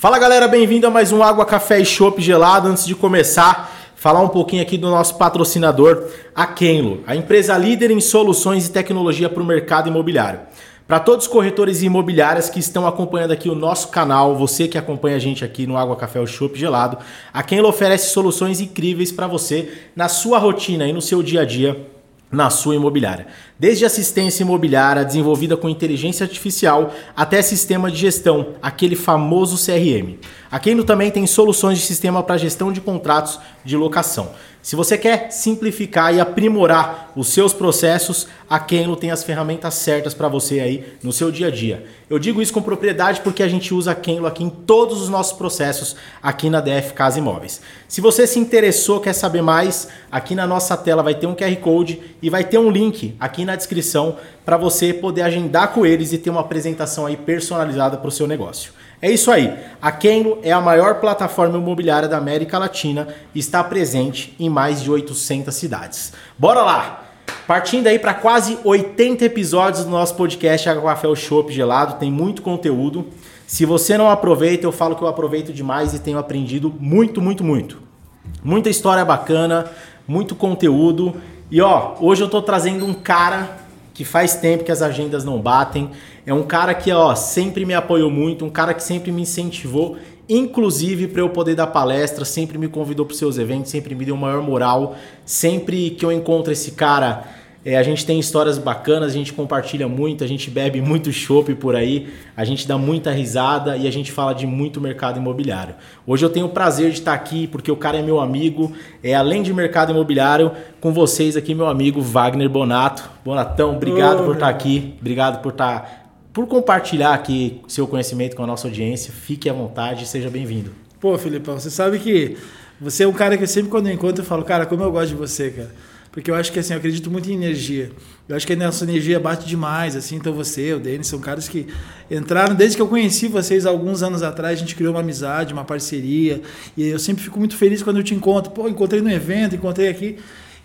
Fala galera, bem-vindo a mais um Água, Café e Chopp Gelado. Antes de começar, falar um pouquinho aqui do nosso patrocinador, a Kenlo, a empresa líder em soluções e tecnologia para o mercado imobiliário. Para todos os corretores e imobiliárias que estão acompanhando aqui o nosso canal, você que acompanha a gente aqui no Água Café ou Chopp Gelado, a Kenlo oferece soluções incríveis para você na sua rotina e no seu dia a dia na sua imobiliária. Desde assistência imobiliária desenvolvida com inteligência artificial até sistema de gestão, aquele famoso CRM. A Keno também tem soluções de sistema para gestão de contratos de locação. Se você quer simplificar e aprimorar os seus processos, a Kenlo tem as ferramentas certas para você aí no seu dia a dia. Eu digo isso com propriedade porque a gente usa a Kenlo aqui em todos os nossos processos aqui na DF Casa Imóveis. Se você se interessou, quer saber mais, aqui na nossa tela vai ter um QR Code e vai ter um link aqui na descrição para você poder agendar com eles e ter uma apresentação aí personalizada para o seu negócio. É isso aí. A Kenlo é a maior plataforma imobiliária da América Latina e está presente em mais de 800 cidades. Bora lá! Partindo aí para quase 80 episódios do nosso podcast Água Café Shop Gelado, tem muito conteúdo. Se você não aproveita, eu falo que eu aproveito demais e tenho aprendido muito, muito, muito. Muita história bacana, muito conteúdo. E ó, hoje eu tô trazendo um cara que faz tempo que as agendas não batem. É um cara que ó, sempre me apoiou muito, um cara que sempre me incentivou, inclusive para eu poder dar palestra, sempre me convidou para seus eventos, sempre me deu maior moral. Sempre que eu encontro esse cara, é, a gente tem histórias bacanas, a gente compartilha muito, a gente bebe muito chopp por aí, a gente dá muita risada e a gente fala de muito mercado imobiliário. Hoje eu tenho o prazer de estar aqui porque o cara é meu amigo, é além de mercado imobiliário, com vocês aqui meu amigo Wagner Bonato. Bonatão, obrigado por estar aqui, obrigado por estar por compartilhar aqui seu conhecimento com a nossa audiência. Fique à vontade, seja bem-vindo. Pô, Filipão, você sabe que você é um cara que sempre quando eu encontro eu falo, cara, como eu gosto de você, cara. Porque eu acho que assim, eu acredito muito em energia. Eu acho que a nossa energia bate demais, assim. Então você, o Denis, são caras que entraram desde que eu conheci vocês alguns anos atrás. A gente criou uma amizade, uma parceria. E eu sempre fico muito feliz quando eu te encontro. Pô, encontrei no evento, encontrei aqui.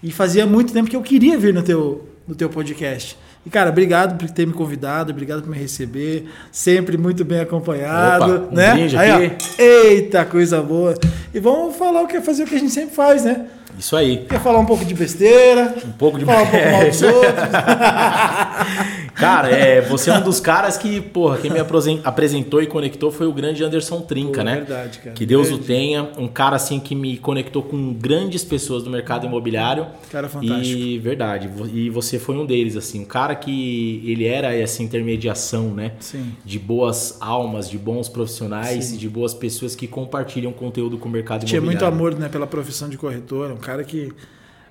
E fazia muito tempo que eu queria vir no teu, no teu podcast. E, cara, obrigado por ter me convidado, obrigado por me receber. Sempre muito bem acompanhado. Opa, um né? Aí, ó, eita, coisa boa. E vamos falar o que é fazer o que a gente sempre faz, né? Isso aí. Quer falar um pouco de besteira? Um pouco de Falar um pouco mal dos outros. cara, é, você é um dos caras que, porra, quem me apresentou e conectou foi o grande Anderson Trinca, Pô, né? Verdade, cara. Que Deus o tenha. Um cara assim que me conectou com grandes pessoas do mercado imobiliário. Cara fantástico. E verdade. E você foi um deles, assim. Um cara que ele era essa intermediação, né? Sim. De boas almas, de bons profissionais, Sim. de boas pessoas que compartilham conteúdo com o mercado Tinha imobiliário. Tinha muito amor, né, pela profissão de corretor cara que.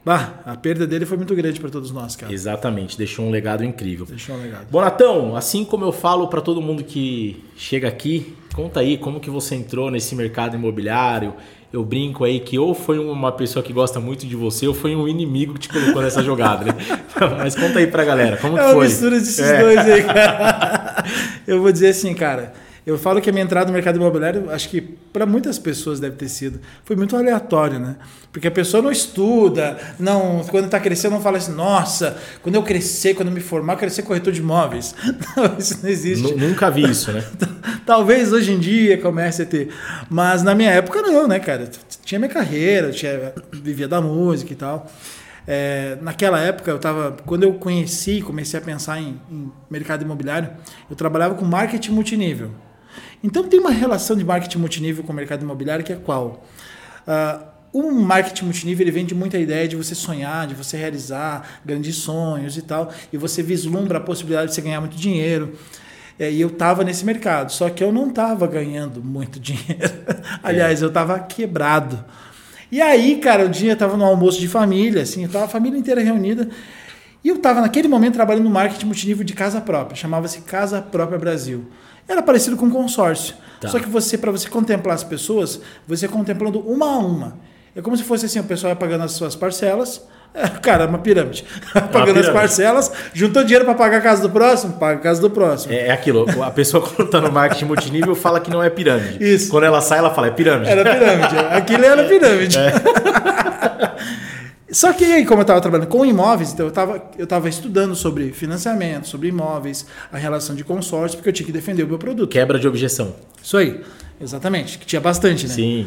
Bah, a perda dele foi muito grande para todos nós, cara. Exatamente, deixou um legado incrível. Deixou um legado. Bonatão, assim como eu falo para todo mundo que chega aqui, conta aí como que você entrou nesse mercado imobiliário. Eu brinco aí que ou foi uma pessoa que gosta muito de você ou foi um inimigo que te colocou nessa jogada, né? Mas conta aí pra galera, como é que foi? É uma mistura desses é. dois aí, cara. Eu vou dizer assim, cara, eu falo que a minha entrada no mercado imobiliário, acho que para muitas pessoas deve ter sido, foi muito aleatório, né? Porque a pessoa não estuda, não, quando está crescendo, não fala assim, nossa, quando eu crescer, quando eu me formar, eu quero ser corretor de imóveis. Não, isso não existe. Nunca vi isso, né? Talvez hoje em dia comece a ter. Mas na minha época, não, né, cara? Tinha minha carreira, tinha, vivia da música e tal. É, naquela época, eu tava, quando eu conheci, comecei a pensar em, em mercado imobiliário, eu trabalhava com marketing multinível. Então tem uma relação de marketing multinível com o mercado imobiliário que é qual? Uh, o marketing multinível ele vende muita ideia de você sonhar, de você realizar grandes sonhos e tal, e você vislumbra a possibilidade de você ganhar muito dinheiro. É, e eu estava nesse mercado, só que eu não estava ganhando muito dinheiro. Aliás, eu estava quebrado. E aí, cara, o dia eu estava no almoço de família, assim, estava a família inteira reunida. E eu estava naquele momento trabalhando no marketing multinível de casa própria, chamava-se Casa Própria Brasil. Era parecido com consórcio. Tá. Só que você, para você contemplar as pessoas, você contemplando uma a uma. É como se fosse assim, o pessoal ia pagando as suas parcelas. É, cara, é uma pirâmide. É uma pagando pirâmide. as parcelas, juntou dinheiro para pagar a casa do próximo, paga a casa do próximo. É, é aquilo. A pessoa quando está no marketing multinível fala que não é pirâmide. Isso. Quando ela sai, ela fala, é pirâmide. Era pirâmide. Aquilo era pirâmide. É. Só que aí, como eu estava trabalhando com imóveis, então eu estava eu tava estudando sobre financiamento, sobre imóveis, a relação de consórcio, porque eu tinha que defender o meu produto. Quebra de objeção. Isso aí, exatamente, que tinha bastante, né? Sim.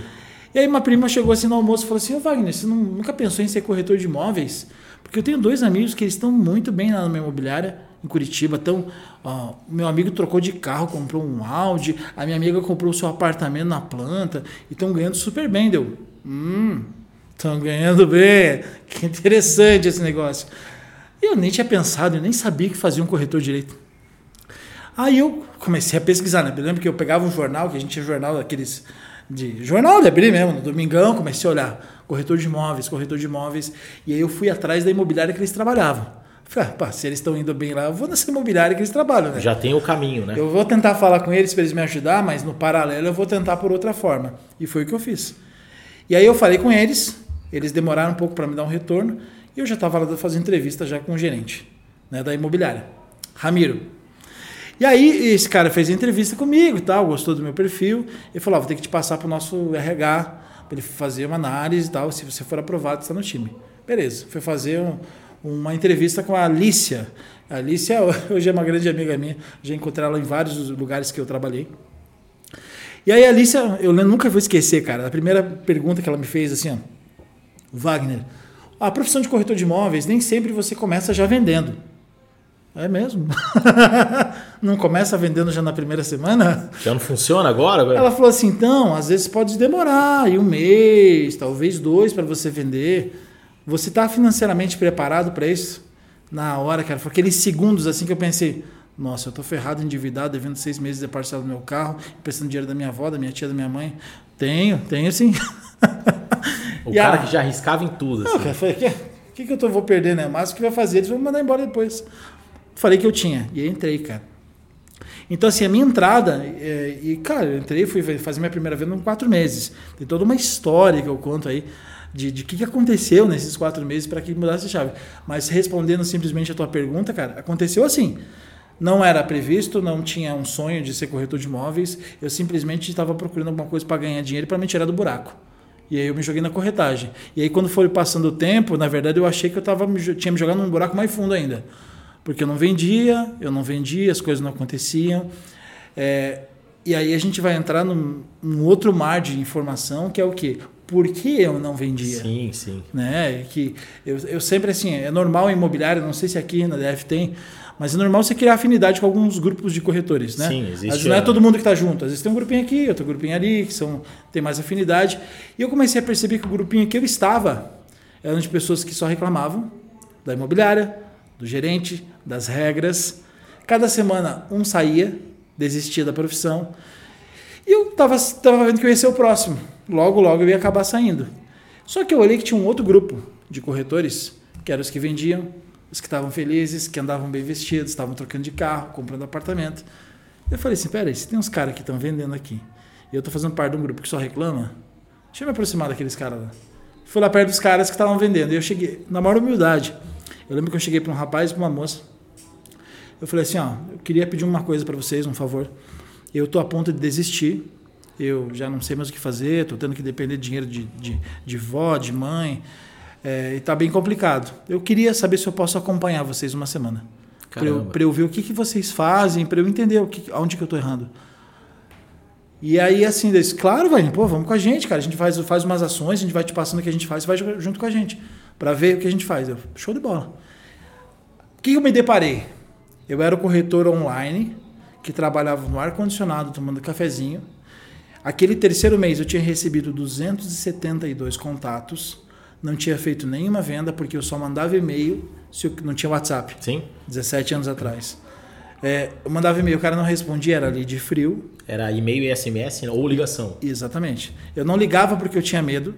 E aí uma prima chegou assim no almoço e falou assim, ô Wagner, você não- nunca pensou em ser corretor de imóveis? Porque eu tenho dois amigos que eles estão muito bem lá na minha imobiliária, em Curitiba. Então, ó, meu amigo trocou de carro, comprou um Audi, a minha amiga comprou o seu apartamento na planta e estão ganhando super bem, deu. Hum, estão ganhando bem. Que interessante esse negócio. Eu nem tinha pensado, eu nem sabia que fazia um corretor direito. Aí eu comecei a pesquisar, né? Eu lembro que eu pegava um jornal, que a gente tinha jornal daqueles. De, jornal de abrir mesmo, no domingão, comecei a olhar. Corretor de imóveis, corretor de imóveis. E aí eu fui atrás da imobiliária que eles trabalhavam. Falei, ah, pá, se eles estão indo bem lá, eu vou nessa imobiliária que eles trabalham, né? Já tem o caminho, né? Eu vou tentar falar com eles para eles me ajudar, mas no paralelo eu vou tentar por outra forma. E foi o que eu fiz. E aí eu falei com eles, eles demoraram um pouco para me dar um retorno, e eu já estava lá fazendo entrevista já com o gerente né, da imobiliária, Ramiro. E aí esse cara fez a entrevista comigo tal, gostou do meu perfil, e falou: ó, vou ter que te passar para o nosso RH, para ele fazer uma análise e tal, se você for aprovado, está no time. Beleza, foi fazer um- uma entrevista com a Alicia. A Alicia hoje é uma grande amiga minha, já encontrei ela em vários lugares que eu trabalhei. E aí a Alicia, eu nunca vou esquecer, cara, a primeira pergunta que ela me fez assim, ó, Wagner, a profissão de corretor de imóveis nem sempre você começa já vendendo. É mesmo? não começa vendendo já na primeira semana? Já não funciona agora? Ela falou assim, então, às vezes pode demorar aí um mês, talvez dois para você vender. Você está financeiramente preparado para isso? Na hora, cara, foi aqueles segundos assim que eu pensei, nossa, eu tô ferrado, endividado, devendo seis meses de parcela do meu carro, prestando dinheiro da minha avó, da minha tia, da minha mãe. Tenho, tenho sim. O E cara a- que já arriscava em tudo. Não, Assim. cara, falei, o que, que eu tô, vou perder, né? Mas o que vai fazer? Eles vão me mandar embora depois. Falei que eu tinha. E aí entrei, cara. Então, assim, a minha entrada, é, e, cara, eu entrei, fui fazer minha primeira venda em quatro meses. Tem toda uma história que eu conto aí de de que, que aconteceu nesses quatro meses para que mudasse a chave. Mas respondendo simplesmente a tua pergunta, cara, aconteceu assim. Não era previsto, não tinha um sonho de ser corretor de imóveis. Eu simplesmente estava procurando alguma coisa para ganhar dinheiro para me tirar do buraco. E aí eu me joguei na corretagem. E aí quando foi passando o tempo, na verdade eu achei que eu tava, tinha me jogado num buraco mais fundo ainda. Porque eu não vendia, eu não vendia, as coisas não aconteciam. É, e aí a gente vai entrar num, num outro mar de informação, que é o quê? Por que eu não vendia? Sim, sim. né? Que eu, eu sempre assim, é normal imobiliário, não sei se aqui na DF tem, mas é normal você criar afinidade com alguns grupos de corretores, né? Sim, existe Às vezes não é todo mundo que está junto, às vezes tem um grupinho aqui, outro grupinho ali, que são, tem mais afinidade. E eu comecei a perceber que o grupinho que eu estava eram de pessoas que só reclamavam da imobiliária, do gerente, das regras. Cada semana um saía, desistia da profissão. E eu tava, tava vendo que eu ia ser o próximo. Logo, logo eu ia acabar saindo. Só que eu olhei que tinha um outro grupo de corretores, que eram os que vendiam, os que estavam felizes, que andavam bem vestidos, estavam trocando de carro, comprando apartamento. Eu falei assim, peraí, se tem uns caras que estão vendendo aqui, e eu tô fazendo parte de um grupo que só reclama, deixa eu me aproximar daqueles caras lá. Fui lá perto dos caras que estavam vendendo, e eu cheguei, na maior humildade, eu lembro que eu cheguei para um rapaz e para uma moça, eu falei assim, ó, eu queria pedir uma coisa para vocês, um favor. Eu tô a ponto de desistir. Eu já não sei mais o que fazer, tô tendo que depender de dinheiro de, de, de vó, de mãe. É, e tá bem complicado. Eu queria saber se eu posso acompanhar vocês uma semana. Para eu, pra eu ver o que, que vocês fazem, para eu entender o que, onde que eu tô errando. E aí, assim, eles, claro, vai, pô, vamos com a gente, cara. A gente faz, faz umas ações, a gente vai te passando o que a gente faz, você vai junto com a gente, para ver o que a gente faz. Eu, show de bola. O que eu me deparei? Eu era o corretor online que trabalhava no ar-condicionado, tomando cafezinho. Aquele terceiro mês eu tinha recebido 272 contatos, não tinha feito nenhuma venda porque eu só mandava e-mail se eu não tinha WhatsApp, Sim. 17 anos atrás. É, eu mandava e-mail, o cara não respondia, era ali de frio. Era e-mail e SMS né? ou ligação. Exatamente. Eu não ligava porque eu tinha medo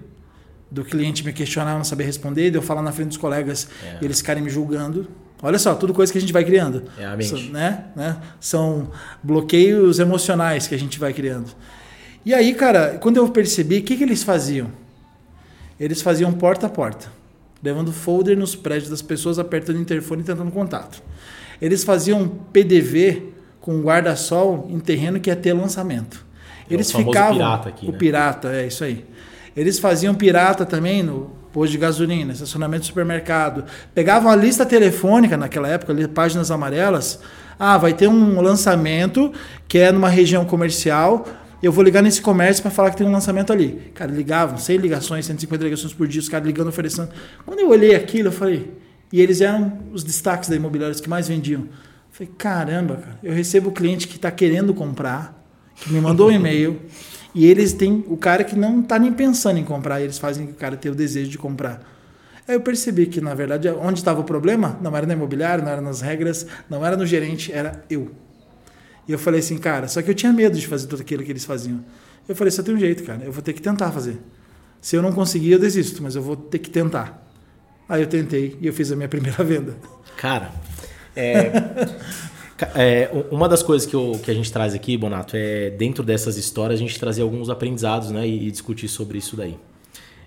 do cliente me questionar, não saber responder, de eu falar na frente dos colegas É. e eles ficarem me julgando. Olha só, tudo coisa que a gente vai criando. É a mente. São, né? Né? São bloqueios emocionais que a gente vai criando. E aí, cara, quando eu percebi, o que, que eles faziam? Eles faziam porta a porta, levando folder nos prédios das pessoas, apertando o interfone e tentando contato. Eles faziam PDV com guarda-sol em terreno que ia ter lançamento. É o Eles ficavam. pirata aqui, o né? pirata, é isso aí. Eles faziam pirata também no, posto de gasolina, estacionamento de supermercado. Pegava uma lista telefônica naquela época, ali, páginas amarelas. Ah, vai ter um lançamento que é numa região comercial. Eu vou ligar nesse comércio para falar que tem um lançamento ali. Cara, ligavam, 100 ligações, 150 ligações por dia, os caras ligando, oferecendo. Quando eu olhei aquilo, eu falei. E eles eram os destaques da imobiliária que mais vendiam. Eu falei, caramba, cara, eu recebo cliente que está querendo comprar, que me mandou um e-mail. E eles têm o cara que não está nem pensando em comprar, eles fazem o cara ter o desejo de comprar. Aí eu percebi que, na verdade, onde estava o problema não era no imobiliário, não era nas regras, não era no gerente, era eu. E eu falei assim, cara, só que eu tinha medo de fazer tudo aquilo que eles faziam. Eu falei, só tem um jeito, cara, eu vou ter que tentar fazer. Se eu não conseguir, eu desisto, mas eu vou ter que tentar. Aí eu tentei e eu fiz a minha primeira venda. Cara, é, é, uma das coisas que, eu, que a gente traz aqui, Bonato, é dentro dessas histórias a gente trazer alguns aprendizados né, e, e discutir sobre isso daí.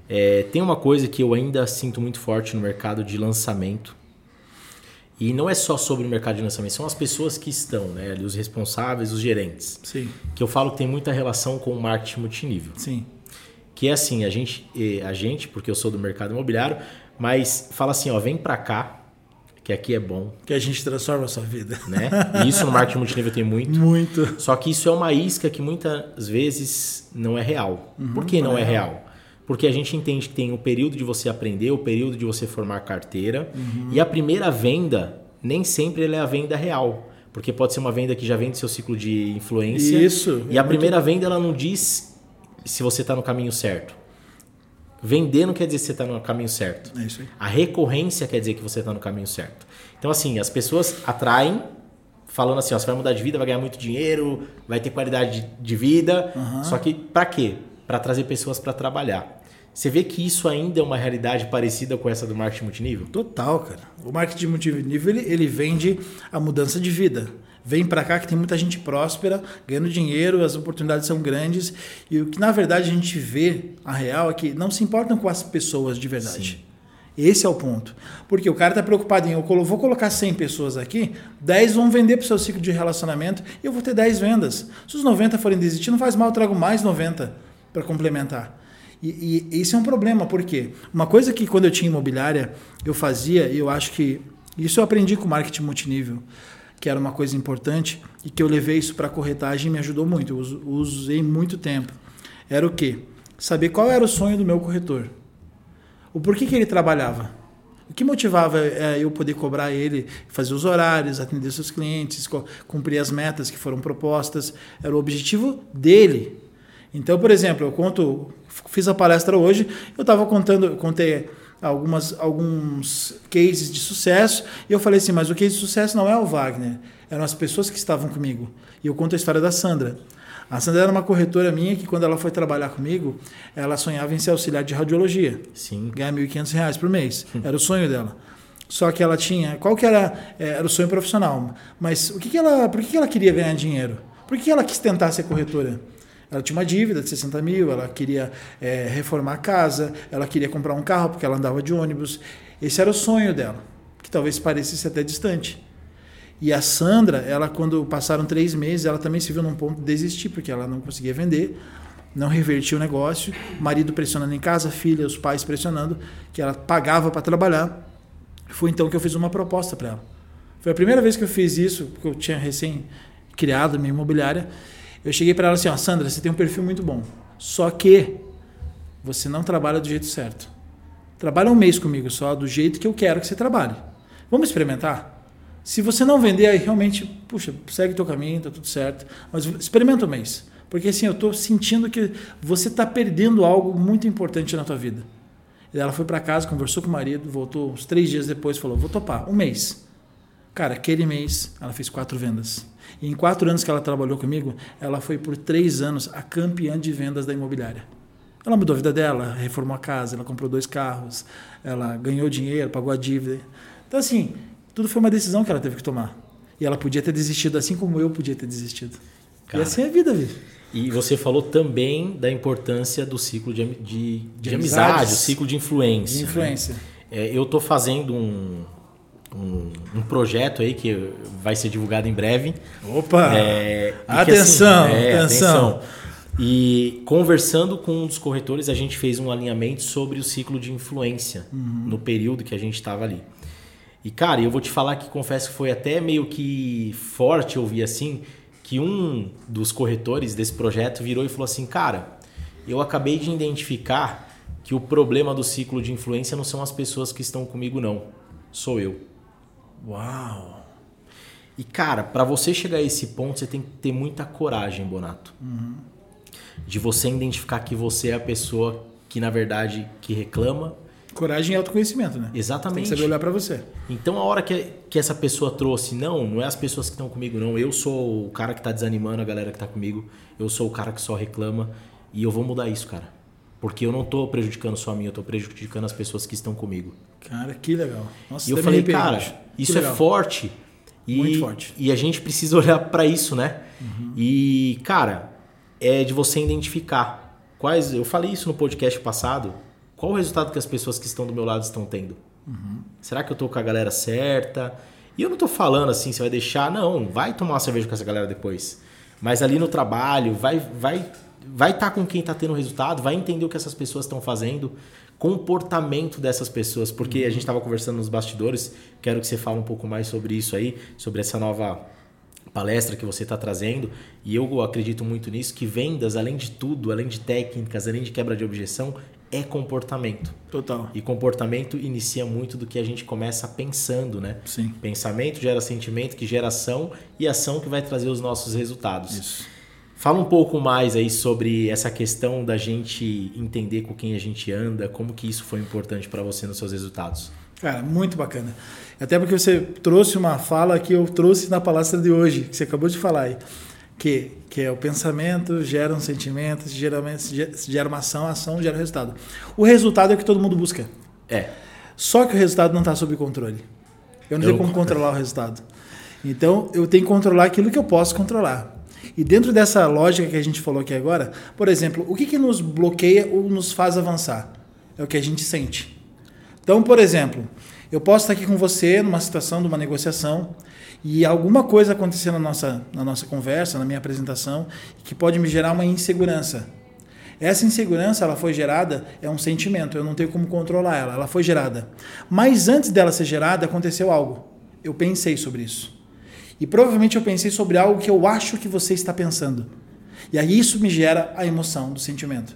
É, tem uma coisa que eu ainda sinto muito forte no mercado de lançamento. E não é só sobre o mercado de lançamento, são as pessoas que estão, né? Ali, os responsáveis, os gerentes. Sim. Que eu falo que tem muita relação com o marketing multinível. Sim. Que é assim, a gente, a gente, porque eu sou do mercado imobiliário, mas fala assim, ó, vem para cá, que aqui é bom. Que a gente transforma a sua vida. Né? E isso no marketing multinível tem muito. Muito. Só que isso é uma isca que muitas vezes não é real. Uhum, Por que não, não é, é real? real? Porque a gente entende que tem o período de você aprender, o período de você formar carteira. Uhum. E a primeira venda, nem sempre é a venda real. Porque pode ser uma venda que já vem do seu ciclo de influência. Isso. E é a primeira muito... venda, ela não diz se você está no caminho certo. Vender não quer dizer que você está no caminho certo. É isso aí. A recorrência quer dizer que você está no caminho certo. Então, assim, as pessoas atraem falando assim, ó, você vai mudar de vida, vai ganhar muito dinheiro, vai ter qualidade de vida. Uhum. Só que para quê? Para trazer pessoas para trabalhar. Você vê que isso ainda é uma realidade parecida com essa do marketing multinível? Total, cara. O marketing multinível ele, ele vende a mudança de vida vem para cá que tem muita gente próspera, ganhando dinheiro, as oportunidades são grandes. E o que na verdade a gente vê, a real, é que não se importam com as pessoas de verdade. Sim. Esse é o ponto. Porque o cara está preocupado em eu vou colocar 100 pessoas aqui, 10 vão vender para o seu ciclo de relacionamento e eu vou ter 10 vendas. Se os 90 forem desistir, não faz mal, eu trago mais 90 para complementar. E, e esse é um problema, porque uma coisa que quando eu tinha imobiliária eu fazia, e eu acho que isso eu aprendi com marketing multinível que era uma coisa importante e que eu levei isso para a corretagem e me ajudou muito. Eu usei muito tempo. Era o quê? Saber qual era o sonho do meu corretor. O porquê que ele trabalhava. O que motivava é, eu poder cobrar ele, fazer os horários, atender seus clientes, cumprir as metas que foram propostas. Era o objetivo dele. Então, por exemplo, eu conto, fiz a palestra hoje, eu estava contando, contei algumas, alguns cases de sucesso. E eu falei assim, mas o case de sucesso não é o Wagner, eram as pessoas que estavam comigo. E eu conto a história da Sandra. A Sandra era uma corretora minha que, quando ela foi trabalhar comigo, ela sonhava em ser auxiliar de radiologia. Sim. Ganhar R$ 1.500 por mês. Era o sonho dela. Só que ela tinha. Qual que era, é, era o sonho profissional? Mas o que, que ela, por que, que ela queria ganhar dinheiro? Por que ela quis tentar ser corretora? Ela tinha uma dívida de 60 mil, ela queria é, reformar a casa, ela queria comprar um carro porque ela andava de ônibus. Esse era o sonho dela, que talvez parecesse até distante. E a Sandra, ela quando passaram três meses, ela também se viu num ponto de desistir, porque ela não conseguia vender, não revertia o negócio, marido pressionando em casa, filha, os pais pressionando, que ela pagava para trabalhar. Foi então que eu fiz uma proposta para ela. Foi a primeira vez que eu fiz isso, porque eu tinha recém criado minha imobiliária, eu cheguei para ela assim, ó, Sandra, você tem um perfil muito bom. Só que você não trabalha do jeito certo. Trabalha um mês comigo só, do jeito que eu quero que você trabalhe. Vamos experimentar? Se você não vender, aí realmente, puxa, segue teu caminho, tá tudo certo. Mas experimenta um mês. Porque assim, eu estou sentindo que você está perdendo algo muito importante na tua vida. E ela foi para casa, conversou com o marido, voltou uns três dias depois, falou, vou topar, um mês. Cara, aquele mês ela fez quatro vendas. E em quatro anos que ela trabalhou comigo, ela foi por três anos a campeã de vendas da imobiliária. Ela mudou a vida dela, reformou a casa, ela comprou dois carros, ela ganhou dinheiro, pagou a dívida. Então, assim, tudo foi uma decisão que ela teve que tomar. E ela podia ter desistido assim como eu podia ter desistido. Cara, e assim é a vida, viu? E você falou também da importância do ciclo de, de, de, de amizade, o ciclo de influência. De influência. Né? É, eu estou fazendo um, um, um, projeto aí que vai ser divulgado em breve. Opa! É, atenção, assim, é, atenção, atenção. E conversando com um dos corretores, a gente fez um alinhamento sobre o ciclo de influência Uhum. no período que a gente estava ali. E, cara, eu vou te falar que confesso que foi até meio que forte ouvir assim, que um dos corretores desse projeto virou e falou assim: Cara, eu acabei de identificar que o problema do ciclo de influência não são as pessoas que estão comigo, não. Sou eu. Uau! E, cara, para você chegar a esse ponto, você tem que ter muita coragem, Bonato. De você identificar que você é a pessoa que, na verdade, que reclama. Coragem e autoconhecimento, né? Tem Exatamente. que saber olhar pra você. Então, a hora que, que essa pessoa trouxe, não, não é as pessoas que estão comigo, não. Eu sou o cara que tá desanimando a galera que tá comigo. Eu sou o cara que só reclama. E eu vou mudar isso, cara. Porque eu não tô prejudicando só a mim, eu tô prejudicando as pessoas que estão comigo. Cara, que legal. Nossa, E eu falei, cara, isso é forte. E, Muito forte. E a gente precisa olhar pra isso, né? E, cara, é de você identificar quais. Eu falei isso no podcast passado. Qual o resultado que as pessoas que estão do meu lado estão tendo? Será que eu tô com a galera certa? E eu não tô falando assim, você vai deixar. Não, vai tomar uma cerveja com essa galera depois. Mas ali no trabalho, vai vai vai estar com quem tá tendo resultado, vai entender o que essas pessoas estão fazendo, comportamento dessas pessoas, porque a gente estava conversando nos bastidores, quero que você fale um pouco mais sobre isso aí, sobre essa nova palestra que você está trazendo, e eu acredito muito nisso, que vendas, além de tudo, além de técnicas, além de quebra de objeção, é comportamento. Total. E comportamento inicia muito do que a gente começa pensando, né? Sim. Pensamento gera sentimento, que gera ação, e ação que vai trazer os nossos resultados. Isso. Fala um pouco mais aí sobre essa questão da gente entender com quem a gente anda, como que isso foi importante para você nos seus resultados. Cara, muito bacana. Até porque você trouxe uma fala que eu trouxe na palestra de hoje, que você acabou de falar aí. Que, que é o pensamento gera um sentimento, geralmente gera uma ação, a ação gera resultado. O resultado é o que todo mundo busca. É, Só que o resultado não está sob controle. Eu não tenho Eu- como controlar o resultado. Então, eu tenho que controlar aquilo que eu posso controlar. E dentro dessa lógica que a gente falou aqui agora, por exemplo, o que, que nos bloqueia ou nos faz avançar? É o que a gente sente. Então, por exemplo, eu posso estar aqui com você numa situação de uma negociação e alguma coisa acontecer na nossa, na nossa conversa, na minha apresentação, que pode me gerar uma insegurança. Essa insegurança, ela foi gerada, é um sentimento, eu não tenho como controlar ela, ela foi gerada. Mas antes dela ser gerada, aconteceu algo. Eu pensei sobre isso. E provavelmente eu pensei sobre algo que eu acho que você está pensando. E aí isso me gera a emoção do sentimento.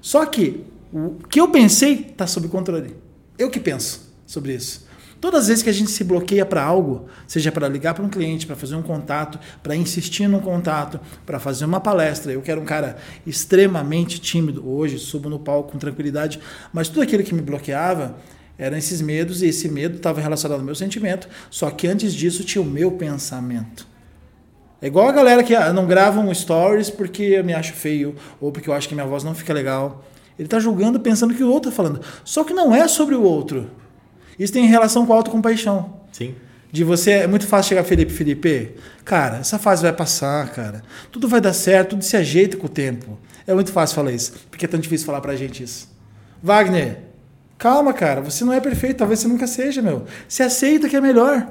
Só que o que eu pensei está sob controle. Eu que penso sobre isso. Todas as vezes que a gente se bloqueia para algo, seja para ligar para um cliente, para fazer um contato, para insistir num contato, para fazer uma palestra, eu quero um cara extremamente tímido. Hoje subo no palco com tranquilidade, mas tudo aquilo que me bloqueava eram esses medos e esse medo estava relacionado ao meu sentimento. Só que antes disso tinha o meu pensamento. É igual a galera que ah, não gravam stories porque eu me acho feio ou porque eu acho que minha voz não fica legal. Ele está julgando pensando que o outro está falando. Só que não é sobre o outro. Isso tem relação com a autocompaixão. sim. De você, é muito fácil chegar, Felipe, Felipe, cara, essa fase vai passar, cara. Tudo vai dar certo, tudo se ajeita com o tempo. É muito fácil falar isso, porque é tão difícil falar pra gente isso. Wagner, calma, cara, você não é perfeito, talvez você nunca seja, meu. Se aceita que é melhor.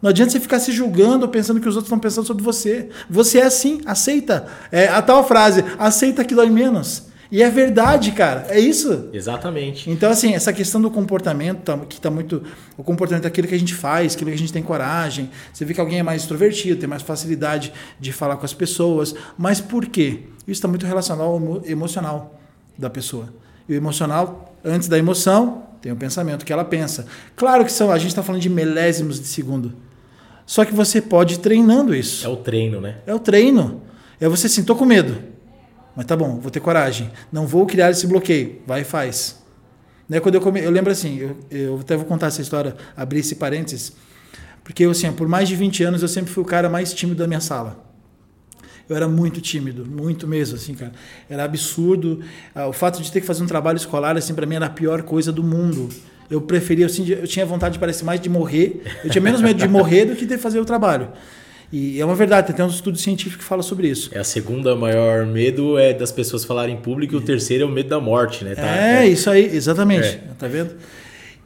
Não adianta você ficar se julgando ou pensando que os outros estão pensando sobre você. Você é assim, aceita. É a tal frase, aceita que dói menos. E é verdade, cara. É isso. Exatamente. Então, assim, essa questão do comportamento, tá- que está muito. O comportamento é aquilo que a gente faz, aquilo que a gente tem coragem. Você vê que alguém é mais extrovertido, tem mais facilidade de falar com as pessoas. Mas por quê? Isso está muito relacionado ao emo- emocional da pessoa. E o emocional, antes da emoção, tem o pensamento que ela pensa. Claro que são, a gente está falando de milésimos de segundo. Só que você pode ir treinando isso. É o treino, né? É o treino. É você assim, tô com medo. Mas tá bom, vou ter coragem. Não vou criar esse bloqueio. Vai e faz. Né, quando eu, come... eu lembro assim, eu, eu até vou contar essa história, abrir esse parênteses. Porque eu, assim, por mais de 20 anos eu sempre fui o cara mais tímido da minha sala. Eu era muito tímido, muito mesmo, assim, cara. Era absurdo. Ah, o fato de ter que fazer um trabalho escolar, assim, para mim era a pior coisa do mundo. Eu preferia, assim, eu tinha vontade de parecer mais de morrer. Eu tinha menos medo de morrer do que de fazer o trabalho. E é uma verdade, tem até um estudo científico que fala sobre isso. É a segunda maior medo é das pessoas falarem em público e o terceiro é o medo da morte, né? Tá? É, isso aí, exatamente. É. Tá vendo?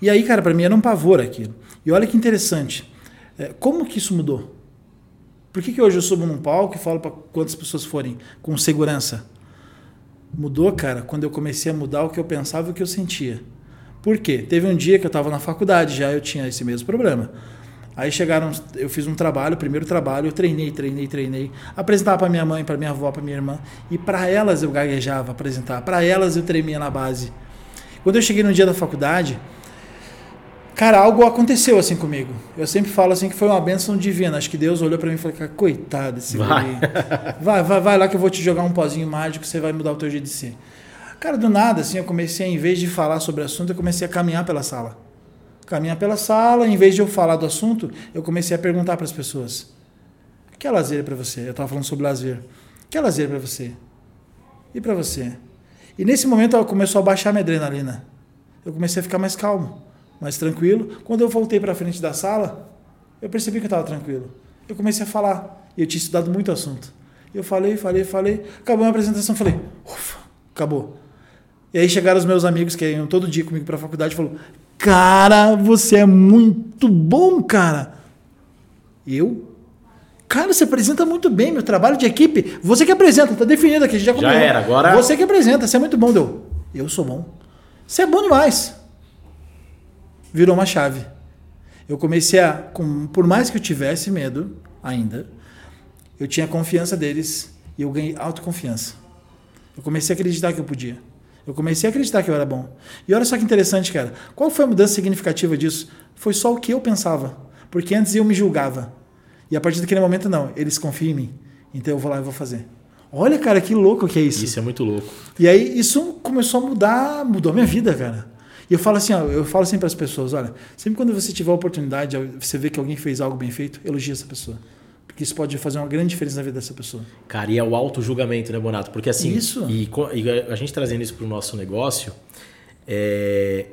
E aí, cara, para mim era um pavor aquilo. E olha que interessante. É, como que isso mudou? Por que, que hoje eu subo num palco e falo para quantas pessoas forem com segurança? Mudou, cara, quando eu comecei a mudar o que eu pensava e o que eu sentia. Por quê? Teve um dia que eu estava na faculdade, já eu tinha esse mesmo problema. Aí chegaram, eu fiz um trabalho, primeiro trabalho, eu treinei, treinei, treinei, apresentava para minha mãe, para minha avó, para minha irmã, e para elas eu gaguejava apresentar, para elas eu tremia na base. Quando eu cheguei no dia da faculdade, cara, algo aconteceu assim comigo. Eu sempre falo assim que foi uma bênção divina. Acho que Deus olhou para mim e falou: cara, coitado desse vai. vai, vai, vai lá que eu vou te jogar um pozinho mágico, você vai mudar o teu jeito de ser. Cara, do nada, assim, eu comecei, em vez de falar sobre o assunto, eu comecei a caminhar pela sala caminhar pela sala, em vez de eu falar do assunto, eu comecei a perguntar para as pessoas: o que é lazer para você? Eu estava falando sobre lazer. O que é lazer para você? E para você? E nesse momento ela começou a baixar minha adrenalina. Eu comecei a ficar mais calmo, mais tranquilo. Quando eu voltei para frente da sala, eu percebi que eu estava tranquilo. Eu comecei a falar. E eu tinha estudado muito assunto. Eu falei, falei, falei. Acabou a apresentação, falei, ufa, acabou. E aí chegaram os meus amigos que iam todo dia comigo para a faculdade e falou: Cara, você é muito bom, cara. Eu? Cara, você apresenta muito bem, meu trabalho de equipe. Você que apresenta, tá definido aqui, a gente já Já era, agora. Você que apresenta, você é muito bom, deu. Eu sou bom. Você é bom demais. Virou uma chave. Eu comecei a, com, por mais que eu tivesse medo ainda, eu tinha confiança deles e eu ganhei autoconfiança. Eu comecei a acreditar que eu podia. Eu comecei a acreditar que eu era bom. E olha só que interessante, cara. Qual foi a mudança significativa disso? Foi só o que eu pensava. Porque antes eu me julgava. E a partir daquele momento, não. Eles confiam em mim. Então eu vou lá e vou fazer. Olha, cara, que louco que é isso. Isso é muito louco. E aí isso começou a mudar, mudou a minha vida, cara. E eu falo assim, ó, eu falo sempre para as pessoas, olha, sempre quando você tiver a oportunidade, você vê que alguém fez algo bem feito, elogie essa pessoa que isso pode fazer uma grande diferença na vida dessa pessoa. Cara, e é o auto-julgamento, né, Bonato? Porque assim, isso. E, e a gente trazendo isso para o nosso negócio, é,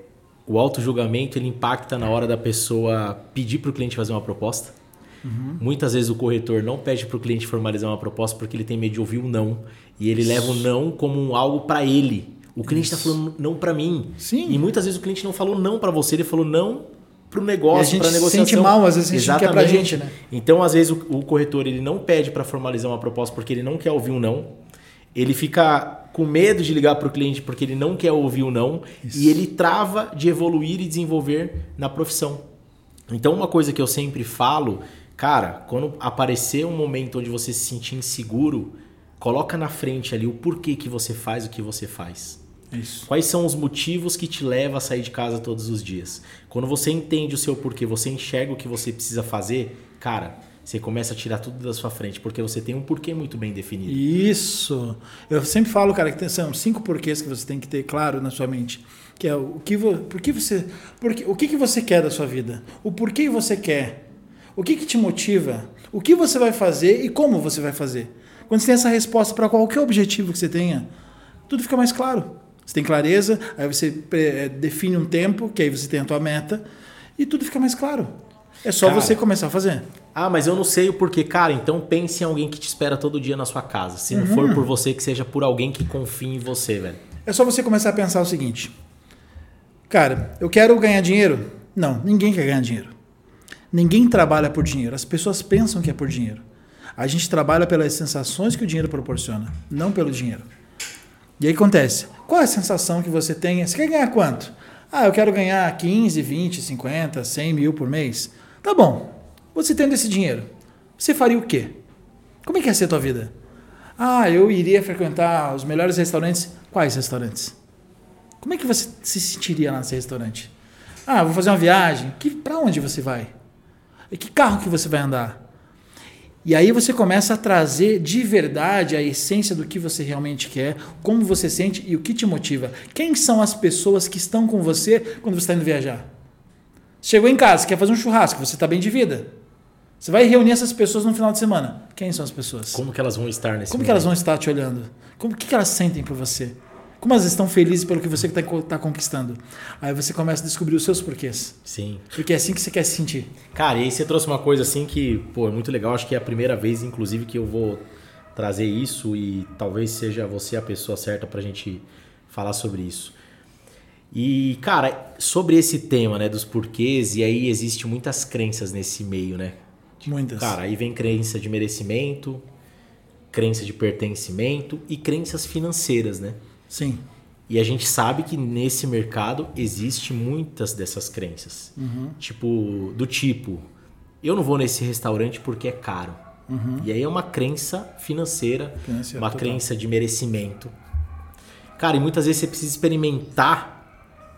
o auto-julgamento ele impacta na hora da pessoa pedir para o cliente fazer uma proposta. Uhum. Muitas vezes o corretor não pede para o cliente formalizar uma proposta porque ele tem medo de ouvir o um não. E ele isso. leva o não como um algo para ele. O cliente está falando não para mim. Sim. E muitas vezes o cliente não falou não para você, ele falou não para o negócio, para a negociação. sente mal, às vezes a gente Exatamente. quer para a gente, né? Então, às vezes, o, o corretor ele não pede para formalizar uma proposta porque ele não quer ouvir um não. Ele fica com medo de ligar para o cliente porque ele não quer ouvir o um não. Isso. E ele trava de evoluir e desenvolver na profissão. Então, uma coisa que eu sempre falo, cara, quando aparecer um momento onde você se sentir inseguro, coloca na frente ali o porquê que você faz o que você faz. Isso. Quais são os motivos que te levam a sair de casa todos os dias? Quando você entende o seu porquê, você enxerga o que você precisa fazer, cara, você começa a tirar tudo da sua frente, porque você tem um porquê muito bem definido. Isso. Eu sempre falo, cara, que são cinco porquês que você tem que ter claro na sua mente. Que é o que, por que você, por que, o que, que você quer da sua vida, o porquê você quer, o que, que te motiva, o que você vai fazer e como você vai fazer. Quando você tem essa resposta para qualquer objetivo que você tenha, tudo fica mais claro. Você tem clareza, aí você é, define um tempo, que aí você tem a tua meta, e tudo fica mais claro. É só cara, você começar a fazer. Ah, mas eu não sei o porquê. Cara, então pense em alguém que te espera todo dia na sua casa. Se não uhum. for por você, que seja por alguém que confie em você, velho. É só você começar a pensar o seguinte. Cara, eu quero ganhar dinheiro? Não, ninguém quer ganhar dinheiro. Ninguém trabalha por dinheiro. As pessoas pensam que é por dinheiro. A gente trabalha pelas sensações que o dinheiro proporciona, não pelo dinheiro. E aí acontece. Qual é a sensação que você tem? Você quer ganhar quanto? Ah, eu quero ganhar 15, 20, 50, 100 mil por mês. Tá bom. Você tendo esse dinheiro, você faria o quê? Como é que ia ser a tua vida? Ah, eu iria frequentar os melhores restaurantes. Quais restaurantes? Como é que você se sentiria lá nesse restaurante? Ah, vou fazer uma viagem. Que, para onde você vai? E que carro que você vai andar? E aí você começa a trazer de verdade a essência do que você realmente quer, como você sente e o que te motiva. Quem são as pessoas que estão com você quando você está indo viajar? Chegou em casa, quer fazer um churrasco, você está bem de vida. Você vai reunir essas pessoas no final de semana. Quem são as pessoas? Como que elas vão estar nesse Como momento? que elas vão estar te olhando? Como o que, que elas sentem por você? Como elas estão felizes pelo que você está tá conquistando? Aí você começa a descobrir os seus porquês. Sim. Porque é assim que você quer se sentir. Cara, e aí você trouxe uma coisa assim que, pô, é muito legal. Acho que é a primeira vez, inclusive, que eu vou trazer isso e talvez seja você a pessoa certa para a gente falar sobre isso. E, cara, sobre esse tema, né, dos porquês, e aí existe muitas crenças nesse meio, né? Muitas. Cara, aí vem crença de merecimento, crença de pertencimento e crenças financeiras, né? Sim. E a gente sabe que nesse mercado existe muitas dessas crenças. Uhum. Tipo, do tipo, eu não vou nesse restaurante porque é caro. Uhum. E aí é uma crença financeira, Financeira, uma total. crença de merecimento. Cara, e muitas vezes você precisa experimentar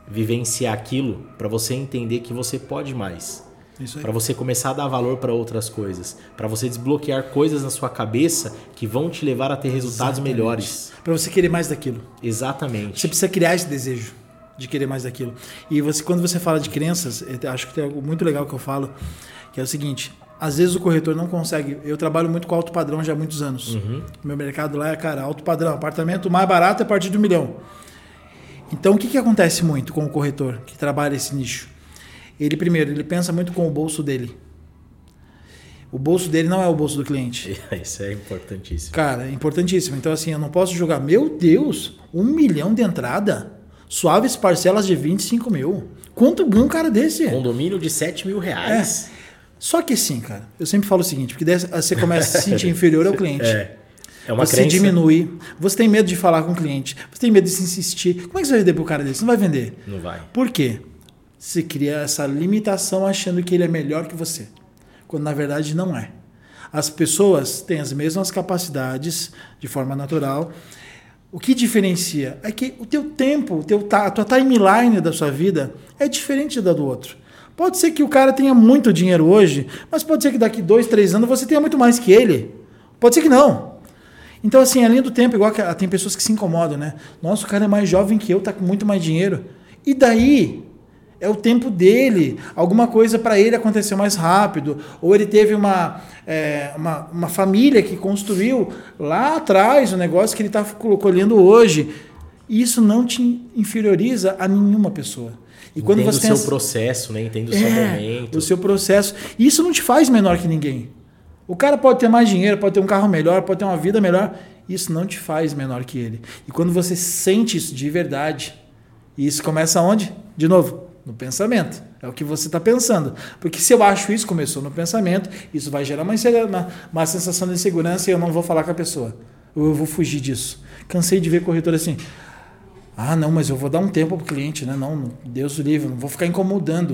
vivenciar aquilo para você entender que você pode mais. Para você começar a dar valor para outras coisas, para você desbloquear coisas na sua cabeça que vão te levar a ter resultados Exatamente. melhores. Pra você querer mais daquilo. Exatamente. Você precisa criar esse desejo de querer mais daquilo. E você, quando você fala de crenças, eu acho que tem algo muito legal que eu falo, que é o seguinte: às vezes o corretor não consegue. Eu trabalho muito com alto padrão já há muitos anos. Uhum. Meu mercado lá é, cara, alto padrão. Apartamento mais barato é a partir de um milhão. Então, o que, que acontece muito com o corretor que trabalha esse nicho? Ele, primeiro, ele pensa muito com o bolso dele. O bolso dele não é o bolso do cliente. Isso é importantíssimo. Cara, é importantíssimo. Então, assim, eu não posso jogar, meu Deus, um milhão de entrada, suaves parcelas de 25 mil. Quanto ganha um cara desse? Condomínio de 7 mil reais. Só que assim, cara, eu sempre falo o seguinte, porque daí você começa a se sentir inferior ao cliente. É. É uma você crença. diminui, você tem medo de falar com o cliente, você tem medo de se insistir. Como é que você vai vender pro cara desse? Não vai vender. Não vai. Por quê? Você cria essa limitação achando que ele é melhor que você, quando na verdade não é. As pessoas têm as mesmas capacidades de forma natural. O que diferencia é que o teu tempo, o teu, a tua timeline da sua vida é diferente da do outro. Pode ser que o cara tenha muito dinheiro hoje, mas pode ser que daqui dois, três anos você tenha muito mais que ele. Pode ser que não. Então, assim, além do tempo, igual que ah, tem pessoas que se incomodam, né? Nossa, o cara é mais jovem que eu, tá com muito mais dinheiro. E daí? É o tempo dele. Alguma coisa para ele aconteceu mais rápido. Ou ele teve uma, é, uma, uma família que construiu lá atrás o negócio que ele está colhendo hoje. E isso não te inferioriza a nenhuma pessoa. E quando Entenda você o seu essa- processo, né? Entenda o seu é, momento. o seu processo. Isso não te faz menor que ninguém. O cara pode ter mais dinheiro, pode ter um carro melhor, pode ter uma vida melhor. Isso não te faz menor que ele. E quando você sente isso de verdade, isso começa onde? De novo, no pensamento. É o que você está pensando. Porque se eu acho isso, começou no pensamento, isso vai gerar uma, uma, uma sensação de insegurança e eu não vou falar com a pessoa. Ou eu vou fugir disso. Cansei de ver corretor assim. Ah, não, mas eu vou dar um tempo pro cliente, né? Não, Deus o livre, não vou ficar incomodando.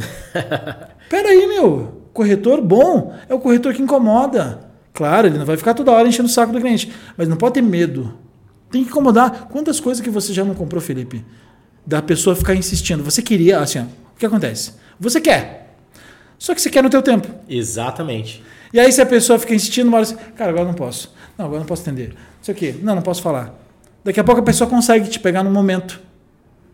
Peraí, meu. Corretor bom é o corretor que incomoda. Claro, ele não vai ficar toda hora enchendo o saco do cliente, mas não pode ter medo. Tem que incomodar. Quantas coisas que você já não comprou, Felipe? Da pessoa ficar insistindo. Você queria, assim, ó, o que acontece? Você quer. Só que você quer no teu tempo. Exatamente. E aí se a pessoa fica insistindo, uma hora assim, cara, agora eu não posso. Não, agora não posso atender. Não sei o quê. Não, não posso falar. Daqui a pouco a pessoa consegue te pegar no momento.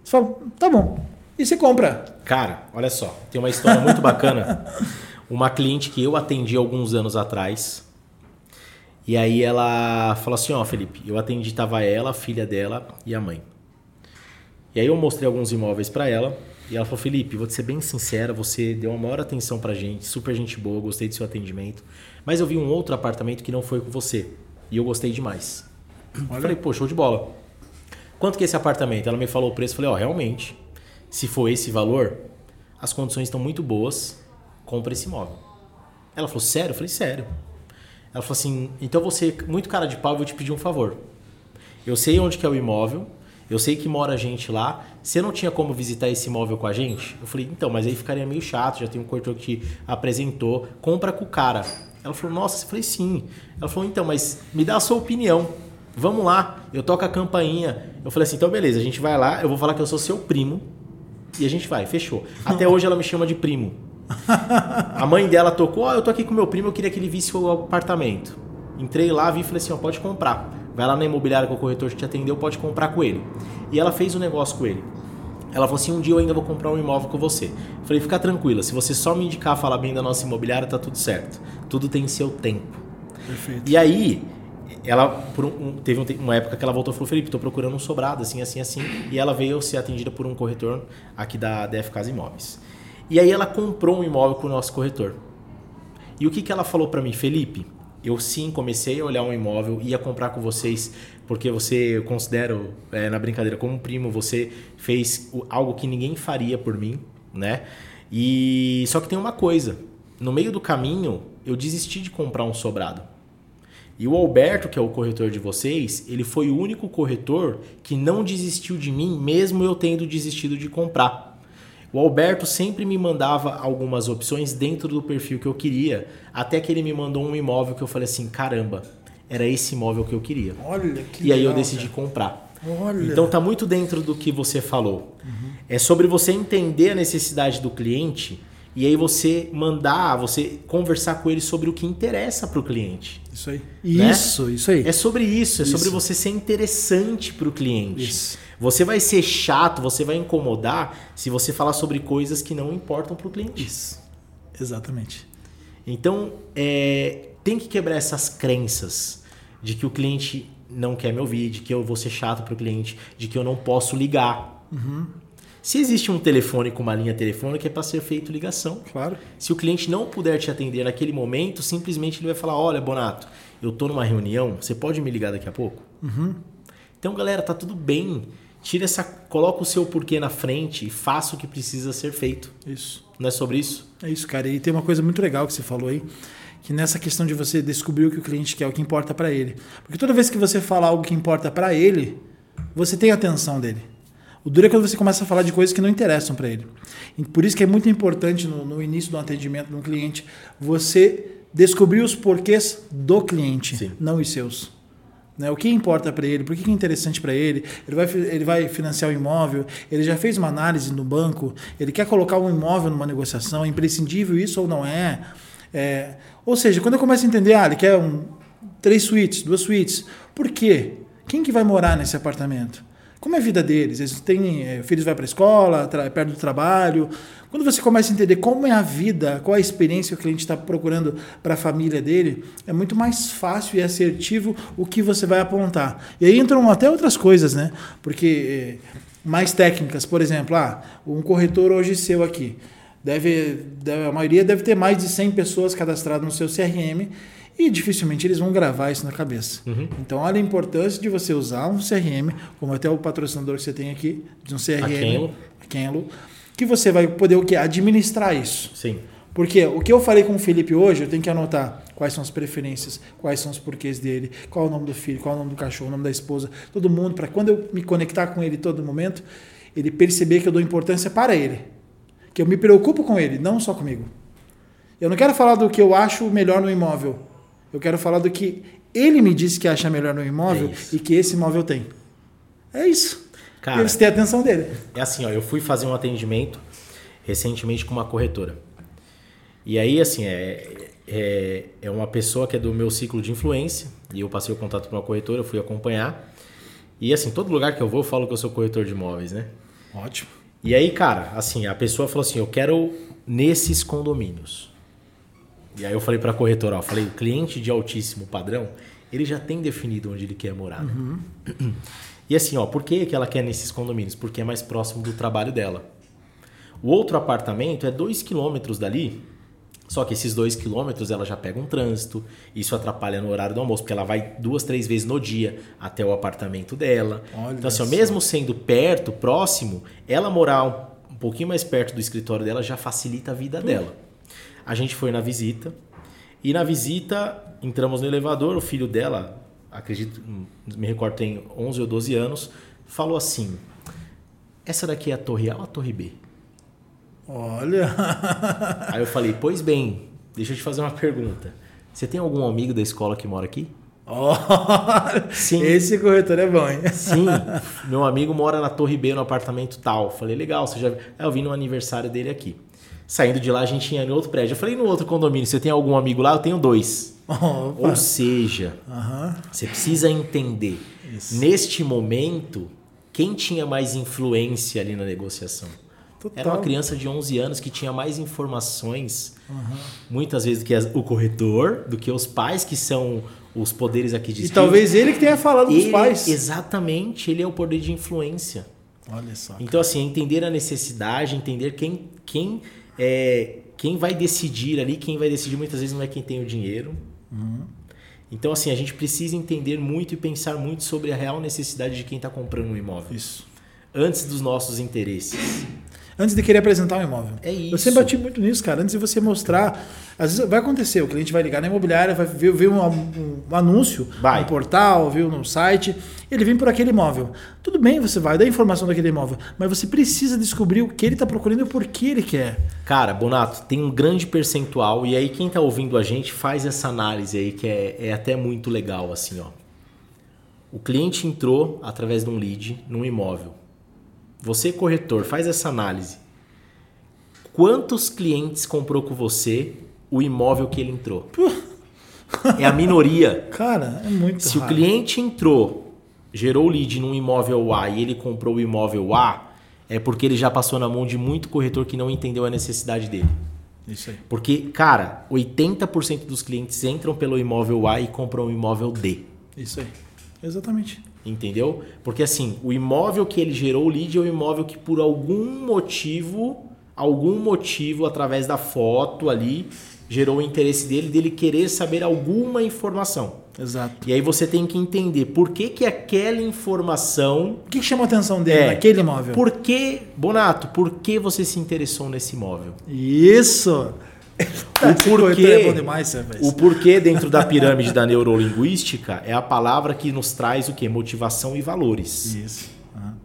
Você fala, tá bom. E você compra. Cara, olha só, tem uma história muito bacana. Uma cliente que eu atendi alguns anos atrás. E aí ela falou assim, ó, Felipe, eu atendi, tava ela, a filha dela e a mãe. E aí eu mostrei alguns imóveis pra ela. E ela falou, Felipe, vou te ser bem sincera, você deu a maior atenção pra gente, super gente boa, gostei do seu atendimento. Mas eu vi um outro apartamento que não foi com você. E eu gostei demais. Eu falei, pô, show de bola. Quanto que é esse apartamento? Ela me falou o preço, falei, ó, realmente, se for esse valor, as condições estão muito boas, compra esse imóvel. Ela falou, sério? Eu falei, sério. Ela falou assim, então você, muito cara de pau, eu vou te pedir um favor. Eu sei onde que é o imóvel, eu sei que mora gente lá, você não tinha como visitar esse imóvel com a gente? Eu falei, então, mas aí ficaria meio chato, já tem um corretor que apresentou, compra com o cara. Ela falou, nossa, eu falei, sim. Ela falou, então, mas me dá a sua opinião. Vamos lá, eu toco a campainha. Eu falei assim, então beleza, a gente vai lá, eu vou falar que eu sou seu primo e a gente vai, fechou. Até hoje ela me chama de primo. A mãe dela tocou, ó, eu tô aqui com meu primo, eu queria que ele visse o apartamento. Entrei lá, vi e falei assim, ó, pode comprar. Vai lá na imobiliária com o corretor que te atendeu, pode comprar com ele. E ela fez o negócio com ele. Ela falou assim, um dia eu ainda vou comprar um imóvel com você. Falei, fica tranquila, se você só me indicar, falar bem da nossa imobiliária, tá tudo certo. Tudo tem seu tempo. Perfeito. E aí, ela por um- um- teve um te- uma época que ela voltou e falou: Felipe, tô procurando um sobrado, assim, assim, assim. E ela veio ser atendida por um corretor aqui da DF Casa Imóveis. E aí ela comprou um imóvel com o nosso corretor. E o que, que ela falou para mim, Felipe? Eu sim comecei a olhar um imóvel, ia comprar com vocês, porque você, eu considero, é, na brincadeira, como primo, você fez algo que ninguém faria por mim, né? E só que tem uma coisa: no meio do caminho, eu desisti de comprar um sobrado. E o Alberto, que é o corretor de vocês, ele foi o único corretor que não desistiu de mim, mesmo eu tendo desistido de comprar. O Alberto sempre me mandava algumas opções dentro do perfil que eu queria, até que ele me mandou um imóvel que eu falei assim: caramba, era esse imóvel que eu queria. Olha que E aí eu decidi cara. comprar. Olha. Então tá muito dentro do que você falou. Uhum. É sobre você entender a necessidade do cliente e aí você mandar, você conversar com ele sobre o que interessa para o cliente. Isso aí. Né? Isso, isso aí. É sobre isso, é sobre Isso. você ser interessante para o cliente. Isso. Você vai ser chato, você vai incomodar se você falar sobre coisas que não importam para o cliente. Isso. Exatamente. Então, é, tem que quebrar essas crenças de que o cliente não quer me ouvir, de que eu vou ser chato para o cliente, de que eu não posso ligar. Se existe um telefone com uma linha telefônica, é para ser feito ligação. Claro. Se o cliente não puder te atender naquele momento, simplesmente ele vai falar: Olha, Bonato, eu tô numa reunião, você pode me ligar daqui a pouco? Então, galera, tá tudo bem. Tira essa, coloca o seu porquê na frente e faça o que precisa ser feito. Isso. Não é sobre isso? É isso, cara. E tem uma coisa muito legal que você falou aí, que nessa questão de você descobrir o que o cliente quer, o que importa para ele. Porque toda vez que você fala algo que importa para ele, você tem a atenção dele. O duro é quando você começa a falar de coisas que não interessam para ele. E por isso que é muito importante no, no início do atendimento de um cliente você descobrir os porquês do cliente, Sim. não os seus. Né? O que importa para ele, por que é interessante para ele, ele vai, ele vai financiar o imóvel, ele já fez uma análise no banco, ele quer colocar um imóvel numa negociação, é imprescindível isso ou não é? É, ou seja, quando eu começo a entender, ah, ele quer um, três suítes, duas suítes, por quê? Quem que vai morar nesse apartamento? Como é a vida deles? Eles têm eh, filhos vai para a escola, perto do trabalho. Quando você começa a entender como é a vida, qual é a experiência que o cliente está procurando para a família dele, é muito mais fácil e assertivo o que você vai apontar. E aí entram até outras coisas, né? Porque eh, mais técnicas, por exemplo, ah, um corretor hoje seu aqui, deve, deve- a maioria deve ter mais de 100 pessoas cadastradas no seu CRM e dificilmente eles vão gravar isso na cabeça. Então, olha a importância de você usar um CRM, como até o patrocinador que você tem aqui, de um CRM, Kenlo. a Kenlo, que você vai poder o quê? Administrar isso. Sim. Porque o que eu falei com o Felipe hoje, eu tenho que anotar quais são as preferências, quais são os porquês dele, qual é o nome do filho, qual é o nome do cachorro, o nome da esposa, todo mundo, para quando eu me conectar com ele todo momento, ele perceber que eu dou importância para ele. Que eu me preocupo com ele, não só comigo. Eu não quero falar do que eu acho melhor no imóvel. Eu quero falar do que ele me disse que acha melhor no imóvel É e que esse imóvel tem. É isso. Cara, Eles têm a atenção dele. É assim, ó, eu fui fazer um atendimento recentemente com uma corretora. E aí, assim, é, é, é uma pessoa que é do meu ciclo de influência, e eu passei o contato para uma corretora, eu fui acompanhar. E assim, todo lugar que eu vou, eu falo que eu sou corretor de imóveis, né? Ótimo. E aí, cara, assim, a pessoa falou assim: eu quero nesses condomínios. E aí eu falei para a corretora, ó, falei, o cliente de altíssimo padrão, ele já tem definido onde ele quer morar. né? E assim, ó, por que, que ela quer nesses condomínios? Porque é mais próximo do trabalho dela. O outro apartamento é dois quilômetros dali, só que esses dois quilômetros ela já pega um trânsito, isso atrapalha no horário do almoço, porque ela vai duas, três vezes no dia até o apartamento dela. Olha então, assim, ó, mesmo sendo perto, próximo, ela morar um, um pouquinho mais perto do escritório dela já facilita a vida dela. A gente foi na visita, e na visita entramos no elevador, o filho dela, acredito, me recordo, tem 11 ou 12 anos, falou assim: Essa daqui é a torre A ou a torre B? Olha. Aí eu falei, pois bem, deixa eu te fazer uma pergunta. Você tem algum amigo da escola que mora aqui? Olha. Sim. Esse corretor é bom, hein? Sim, meu amigo mora na Torre B, no apartamento tal. Falei, legal, você já. Eu vim no aniversário dele aqui. Saindo de lá, a gente ia em outro prédio. Eu falei, no outro condomínio, você tem algum amigo lá? Eu tenho dois. Opa. Ou seja, Aham. você precisa entender, Isso. neste momento, quem tinha mais influência ali na negociação. Total. Era uma criança de 11 anos que tinha mais informações, muitas vezes, do que as- o corretor, do que os pais, que são os poderes aqui de E talvez ele que tenha falado ele, pais. Exatamente, ele é o poder de influência. Olha só. Então, assim, entender a necessidade, entender quem, quem, é, quem vai decidir ali, quem vai decidir muitas vezes não é quem tem o dinheiro. Então, assim, a gente precisa entender muito e pensar muito sobre a real necessidade de quem está comprando um imóvel. Isso. Antes dos nossos interesses. Antes de querer apresentar um imóvel. É isso. Eu sempre bati muito nisso, cara. Antes de você mostrar. Às vezes vai acontecer, o cliente vai ligar na imobiliária, vai ver, ver um, um- um anúncio Vai. no portal, viu no site, ele vem por aquele imóvel. Tudo bem, você vai dar informação daquele imóvel, mas você precisa descobrir o que ele está procurando e o porquê ele quer. Cara, Bonato, tem um grande percentual, e aí quem tá ouvindo a gente faz essa análise aí, que é, é até muito legal, assim, ó. O cliente entrou através de um lead num imóvel. Você, corretor, faz essa análise. Quantos clientes comprou com você o imóvel que ele entrou? É a minoria. Cara, é muito Se o raro. cliente entrou, gerou o lead num imóvel A e ele comprou o imóvel A, é porque ele já passou na mão de muito corretor que não entendeu a necessidade dele. Isso aí. Porque, cara, 80% dos clientes entram pelo imóvel A e compram o imóvel D. Isso aí. Exatamente. Entendeu? Porque assim, o imóvel que ele gerou o lead é o imóvel que por algum motivo, algum motivo, através da foto ali, gerou o interesse dele, dele querer saber alguma informação. Exato. E aí você tem que entender por que, que aquela informação. O que chamou a atenção dele É. naquele imóvel? Por que, Bonato, por que você se interessou nesse imóvel? Isso! O porquê, demais, faz. o porquê dentro da pirâmide da neurolinguística é a palavra que nos traz o quê? Motivação e valores. Isso. Aham.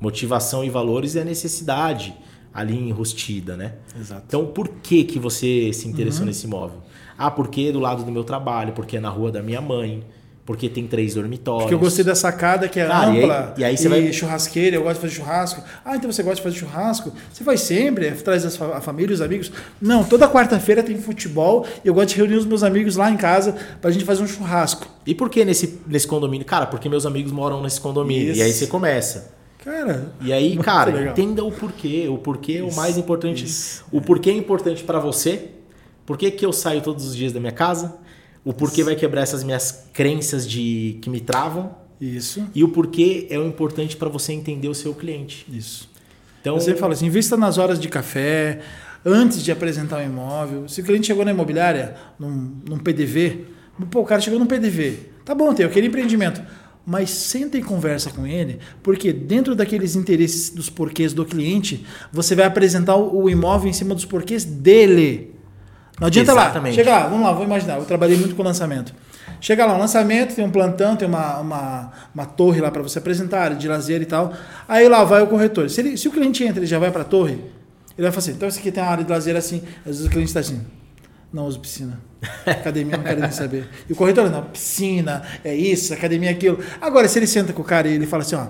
Motivação e valores é a necessidade ali enrustida, né? Exato. Então, por que que você se interessou Uhum. nesse imóvel? Ah, porque é do lado do meu trabalho, porque é na rua da minha mãe, porque tem três dormitórios. Porque eu gostei da sacada que é Cara, e aí- ampla e aí você vai- churrasqueira, eu gosto de fazer churrasco. Ah, então você gosta de fazer churrasco? Você vai sempre, traz as fa- a família, os amigos? Não, toda quarta-feira tem futebol e eu gosto de reunir os meus amigos lá em casa pra gente fazer um churrasco. E por que nesse, nesse condomínio? Cara, porque meus amigos moram nesse condomínio. Isso. E aí você começa. Cara, E aí, cara, legal. entenda o porquê. O porquê é o Isso, mais importante. isso. O porquê é importante pra você. Por que, que eu saio todos os dias da minha casa? O porquê vai quebrar essas minhas crenças de que me travam. isso, E o porquê é o importante pra você entender o seu cliente. isso. Então, sempre falo assim, invista nas horas de café, antes de apresentar o imóvel. Se o cliente chegou na imobiliária, num, num PDV, pô, o cara chegou num PDV. Tá bom, tem aquele empreendimento. Mas senta e conversa com ele, porque dentro daqueles interesses dos porquês do cliente, você vai apresentar o imóvel em cima dos porquês dele. Não adianta Exatamente. lá. Chega lá, vamos lá, vou imaginar. Eu trabalhei muito com lançamento. Chega lá, um lançamento, tem um plantão, tem uma, uma, uma torre lá para você apresentar, área de lazer e tal. Aí lá vai o corretor. Se, ele- se o cliente entra e já vai para a torre, ele vai falar assim: então esse aqui tem uma área de lazer assim. Às vezes o cliente está assim: não uso piscina. Academia não quero nem saber. E o corretor, não, piscina, é isso, academia é aquilo. Agora, se ele senta com o cara e ele fala assim: ó.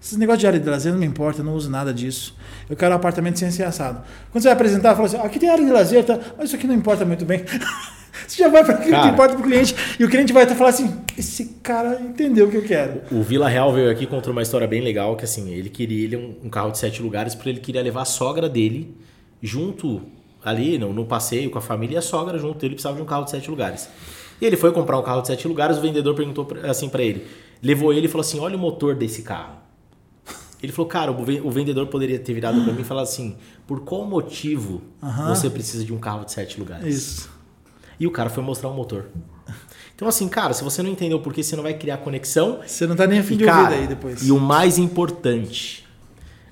Esses negócios de área de lazer não me importa, eu não uso nada disso. Eu quero um apartamento sem ser assado. Quando você vai apresentar, fala assim: aqui tem área de lazer, tá? mas isso aqui não importa muito bem. você já vai para aquilo que importa para o cliente. E o cliente vai até falar assim: esse cara entendeu o que eu quero. o Vila Real veio aqui e contou uma história bem legal, que assim, ele queria ele um, um carro de sete lugares, porque ele queria levar a sogra dele junto ali no, no passeio com a família e a sogra junto. Ele precisava de um carro de sete lugares. E ele foi comprar um carro de sete lugares, o vendedor perguntou assim para ele. Levou ele e falou assim: olha o motor desse carro. Ele falou, cara, o ve- o vendedor poderia ter virado para mim e falado assim: por qual motivo Aham. você precisa de um carro de sete lugares? Isso. E o cara foi mostrar o motor. Então, assim, cara, se você não entendeu por que você não vai criar conexão. Você não tá nem afim de cara, ouvir daí depois. e o mais importante,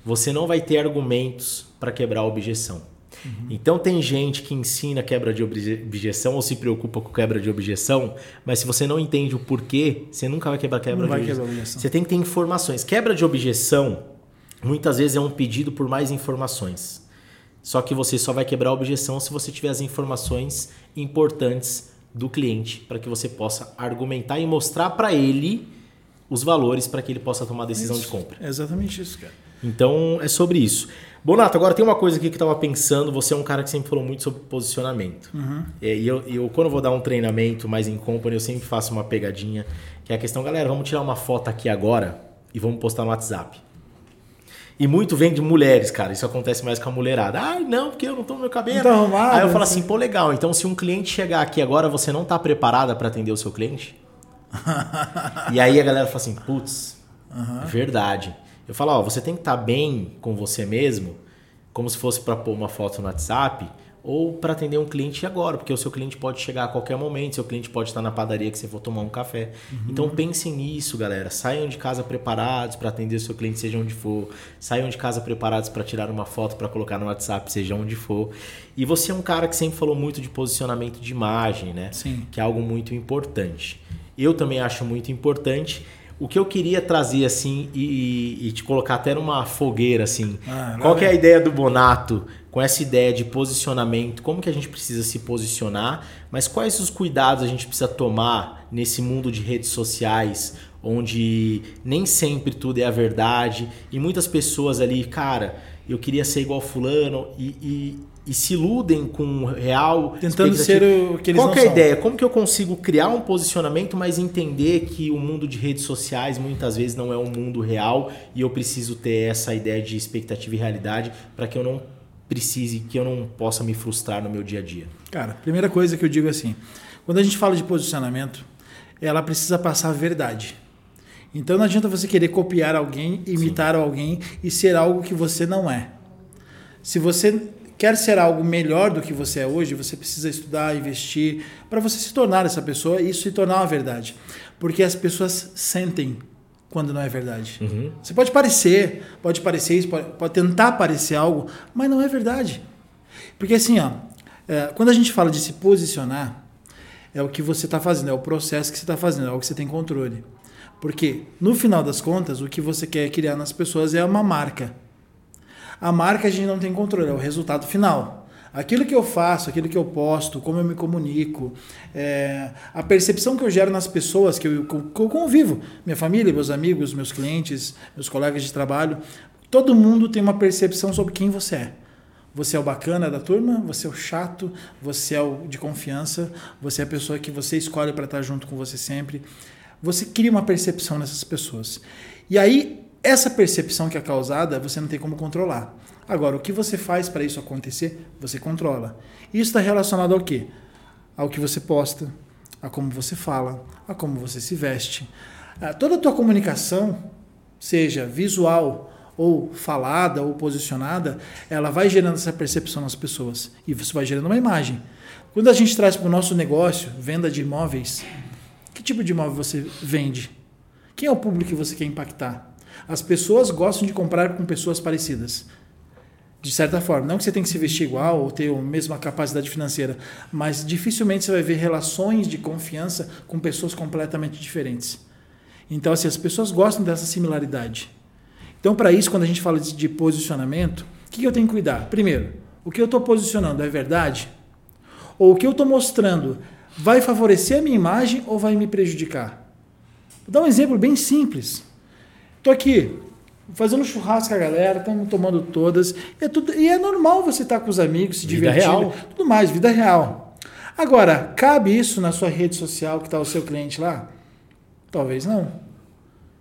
você não vai ter argumentos para quebrar a objeção. Uhum. Então tem gente que ensina quebra de obje- objeção ou se preocupa com quebra de objeção, mas se você não entende o porquê, você nunca vai quebrar quebra Não de vai objeção. quebrar objeção. Você tem que ter informações. Quebra de objeção muitas vezes é um pedido por mais informações. Só que você só vai quebrar a objeção se você tiver as informações importantes do cliente para que você possa argumentar e mostrar para ele os valores para que ele possa tomar a decisão de Isso. compra. É exatamente isso, cara. Então é sobre isso. Bonato, agora tem uma coisa aqui que eu estava pensando. Você é um cara que sempre falou muito sobre posicionamento. É, E eu, eu, quando eu vou dar um treinamento mais em company, eu sempre faço uma pegadinha, que é a questão, galera, vamos tirar uma foto aqui agora e vamos postar no WhatsApp. E muito vem de mulheres, cara. Isso acontece mais com a mulherada. Ah, não, porque eu não tô no meu cabelo. Tá arrumado, Aí eu falo assim, pô, legal. Então, se um cliente chegar aqui agora, você não tá preparada para atender o seu cliente? e aí a galera fala assim, putz, verdade. Eu falo, ó, você tem que estar bem com você mesmo, como se fosse para pôr uma foto no WhatsApp, ou para atender um cliente agora, porque o seu cliente pode chegar a qualquer momento, seu cliente pode estar na padaria que você for tomar um café. Uhum. Então pensem nisso, galera. Saiam de casa preparados para atender o seu cliente, seja onde for. Saiam de casa preparados para tirar uma foto para colocar no WhatsApp, seja onde for. E você é um cara que sempre falou muito de posicionamento de imagem, né? Sim. Que é algo muito importante. Eu também acho muito importante. O que eu queria trazer assim e, e te colocar até numa fogueira assim, ah, qual que é a ideia do Bonato com essa ideia de posicionamento? Como que a gente precisa se posicionar? Mas quais os cuidados a gente precisa tomar nesse mundo de redes sociais, onde nem sempre tudo é a verdade e muitas pessoas ali, cara, eu queria ser igual fulano e, e e se iludem com real. Tentando ser o que eles Qual que é a ideia? Como que eu consigo criar um posicionamento, mas entender que o mundo de redes sociais muitas vezes não é um mundo real e eu preciso ter essa ideia de expectativa e realidade para que eu não precise, que eu não possa me frustrar no meu dia a dia? Cara, primeira coisa que eu digo assim, quando a gente fala de posicionamento, ela precisa passar a verdade. Então não adianta você querer copiar alguém, imitar Sim. alguém e ser algo que você não é. Se você quer ser algo melhor do que você é hoje, você precisa estudar, investir para você se tornar essa pessoa e isso se tornar uma verdade. Porque as pessoas sentem quando não é verdade. Uhum. Você pode parecer, pode parecer isso, pode, pode, tentar parecer algo, mas não é verdade. Porque assim, ó, é, quando a gente fala de se posicionar, é o que você está fazendo, é o processo que você está fazendo, é o que você tem controle. Porque, no final das contas, o que você quer criar nas pessoas é uma marca. A marca a gente não tem controle, é o resultado final. Aquilo que eu faço, aquilo que eu posto, como eu me comunico, é, a percepção que eu gero nas pessoas que eu, que eu convivo, minha família, meus amigos, meus clientes, meus colegas de trabalho, todo mundo tem uma percepção sobre quem você é. Você é o bacana da turma, você é o chato, você é o de confiança, você é a pessoa que você escolhe para estar junto com você sempre. Você cria uma percepção nessas pessoas. E aí, essa percepção que é causada, você não tem como controlar. Agora, o que você faz para isso acontecer, você controla. Isso está relacionado ao quê? Ao que você posta, a como você fala, a como você se veste. Ah, toda a tua comunicação, seja visual ou falada ou posicionada, ela vai gerando essa percepção nas pessoas. E você vai gerando uma imagem. Quando a gente traz para o nosso negócio, venda de imóveis, que tipo de imóvel você vende? Quem é o público que você quer impactar? As pessoas gostam de comprar com pessoas parecidas. De certa forma. Não que você tem que se vestir igual ou ter a mesma capacidade financeira, mas dificilmente você vai ver relações de confiança com pessoas completamente diferentes. Então, assim, as pessoas gostam dessa similaridade. Então, para isso, quando a gente fala de posicionamento, o que eu tenho que cuidar? Primeiro, o que eu estou posicionando é verdade? Ou o que eu estou mostrando vai favorecer a minha imagem ou vai me prejudicar? Vou dar um exemplo bem simples. Tô aqui fazendo churrasco com a galera, estamos tomando todas. É tudo, e é normal você estar tá com os amigos, se vida divertindo. Real. Tudo mais, vida real. Agora, cabe isso na sua rede social que está o seu cliente lá? Talvez não.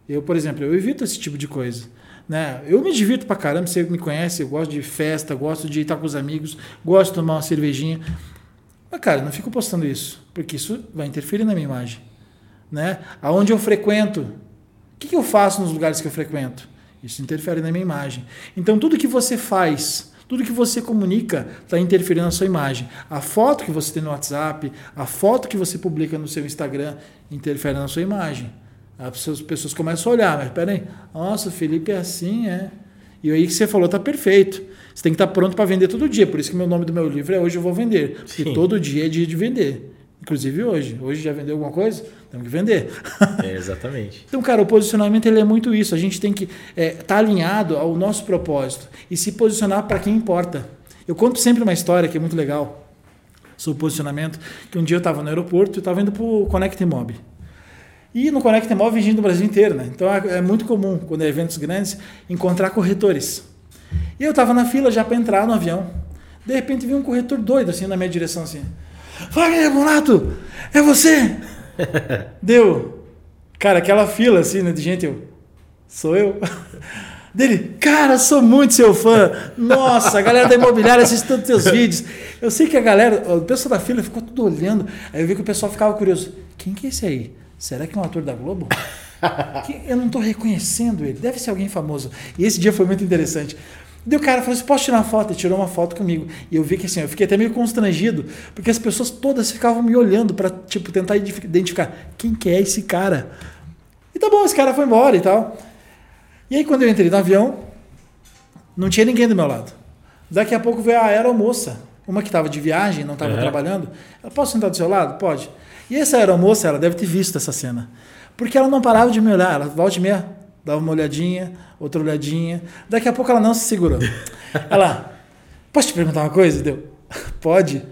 Eu, por exemplo, eu evito esse tipo de coisa. Né? Eu me divirto pra caramba, você me conhece, eu gosto de festa, gosto de estar com os amigos, gosto de tomar uma cervejinha. Mas, cara, não fico postando isso, porque isso vai interferir na minha imagem. Né? Aonde eu frequento, o que, que eu faço nos lugares que eu frequento? Isso interfere na minha imagem. Então, tudo que você faz, tudo que você comunica está interferindo na sua imagem. A foto que você tem no WhatsApp, a foto que você publica no seu Instagram, interfere na sua imagem. As pessoas começam a olhar, mas peraí, nossa, o Felipe é assim, é. E aí que você falou está perfeito. Você tem que estar tá pronto para vender todo dia. Por isso que meu nome do meu livro é Hoje Eu Vou Vender. Porque Sim. todo dia é dia de vender. Inclusive hoje. Hoje já vendeu alguma coisa? Temos que vender. É, exatamente. então, cara, o posicionamento ele é muito isso. A gente tem que estar é, tá alinhado ao nosso propósito e se posicionar para quem importa. Eu conto sempre uma história que é muito legal sobre posicionamento. Que um dia eu estava no aeroporto e estava indo para o Connect Mob. E no Connect Mob vem gente do Brasil inteiro, né? Então é, é muito comum, quando é eventos grandes, encontrar corretores. E eu estava na fila já para entrar no avião. De repente vi um corretor doido assim na minha direção assim. Fala, Bonato, é você? Deu. Cara, aquela fila assim, né, de gente, eu, sou eu? Dele, cara, sou muito seu fã. Nossa, a galera da imobiliária assiste todos os teus vídeos. Eu sei que a galera, o pessoal da fila ficou tudo olhando. Aí eu vi que o pessoal ficava curioso. Quem que é esse aí? Será que é um ator da Globo? eu não estou reconhecendo ele. Deve ser alguém famoso. E esse dia foi muito interessante. Daí o cara falou assim: posso tirar uma foto? Ele tirou uma foto comigo. E eu vi que assim, eu fiquei até meio constrangido, porque as pessoas todas ficavam me olhando para tipo, tentar identificar quem que é esse cara. E tá bom, esse cara foi embora e tal. E aí quando eu entrei no avião, não tinha ninguém do meu lado. Daqui a pouco veio a aeromoça, uma que estava de viagem, não estava uhum. trabalhando. Ela, posso sentar do seu lado? Pode. E essa aeromoça, ela deve ter visto essa cena. Porque ela não parava de me olhar, ela volta e meia, dava uma olhadinha, outra olhadinha. Daqui a pouco ela não se segurou. Ela, posso te perguntar uma coisa? Deu, pode.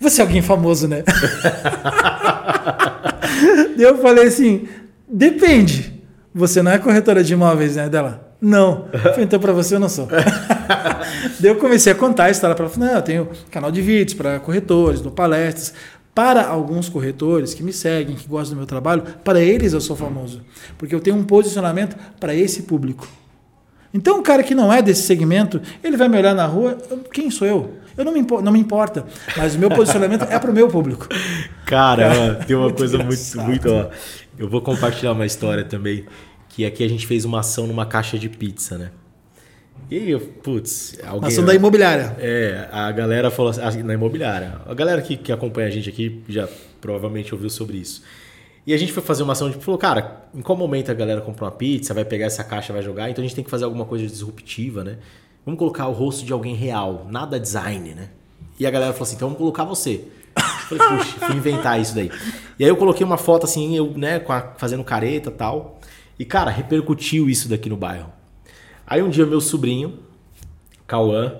Você é alguém famoso, né? eu falei assim, depende. Você não é corretora de imóveis, né? Dela, não. Falei, então para você eu não sou. Daí eu comecei a contar a história para ela. Não, eu tenho canal de vídeos para corretores, dou palestras. Para alguns corretores que me seguem, que gostam do meu trabalho, para eles eu sou famoso. Porque eu tenho um posicionamento para esse público. Então, o cara que não é desse segmento, ele vai me olhar na rua, quem sou eu? Eu não me, não me importa, mas o meu posicionamento é para o meu público. Cara, cara tem uma muito coisa muito, muito. Ó, eu vou compartilhar uma história também, que aqui a gente fez uma ação numa caixa de pizza, né? E, putz, alguém. Ação da imobiliária. É, a galera falou assim, na imobiliária. A galera que, que acompanha a gente aqui já provavelmente ouviu sobre isso. E a gente foi fazer uma ação de falou, cara, em qual momento a galera compra uma pizza, vai pegar essa caixa, vai jogar, então a gente tem que fazer alguma coisa disruptiva, né? Vamos colocar o rosto de alguém real, nada design, né? E a galera falou assim, então vamos colocar você. Eu falei, puxa, fui inventar isso daí. E aí eu coloquei uma foto assim, eu, né, fazendo careta e tal. E, cara, repercutiu isso daqui no bairro. Aí um dia meu sobrinho, Cauã,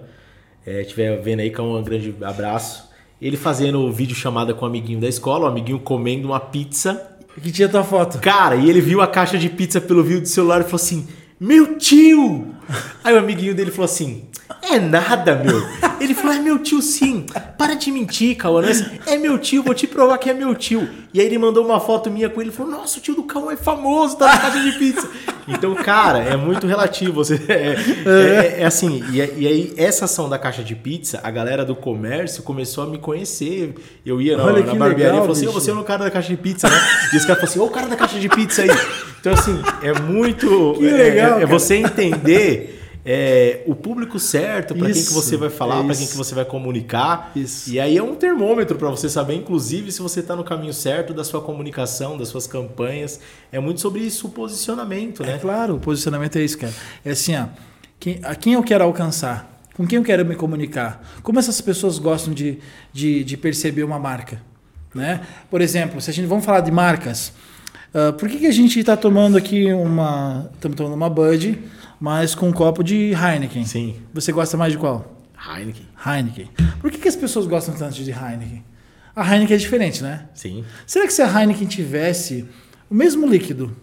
é, estiver vendo aí, Cauã, um grande abraço. Ele fazendo vídeo chamada com o um amiguinho da escola, o amiguinho comendo uma pizza. Que tinha tua foto. Cara, e ele viu a caixa de pizza pelo vídeo do celular e falou assim: Meu tio! Aí o amiguinho dele falou assim: É nada, meu. Ele falou: É meu tio sim. Para de mentir, Cauã. É, é meu tio, vou te provar que é meu tio. E aí ele mandou uma foto minha com ele e falou: Nossa, o tio do Cauã é famoso, tá na caixa de pizza. Então, cara, é muito relativo. Você, é, é, é assim, e, e, aí essa ação da caixa de pizza, a galera do comércio começou a me conhecer. Eu ia na, na barbearia e falei assim: oh, você é o cara da caixa de pizza, né? E os caras falaram assim: ô, oh, o cara da caixa de pizza aí. Então, assim, é muito. Que legal. É, é você entender é, o público certo, para quem que você vai falar, é para quem que você vai comunicar. Isso. E aí é um termômetro para você saber, inclusive, se você está no caminho certo da sua comunicação, das suas campanhas. É muito sobre isso, o posicionamento, né? É claro, o posicionamento é isso, cara. É assim, ó, quem, a quem eu quero alcançar? Com quem eu quero me comunicar? Como essas pessoas gostam de, de, de perceber uma marca? Né? Por exemplo, se a gente vamos falar de marcas, uh, por que, que a gente está tomando aqui uma. Estamos tomando uma Bud mas com um copo de Heineken. Sim. Você gosta mais de qual? Heineken. Heineken. Por que, que as pessoas gostam tanto de Heineken? A Heineken é diferente, né? Sim. Será que se a Heineken tivesse o mesmo líquido,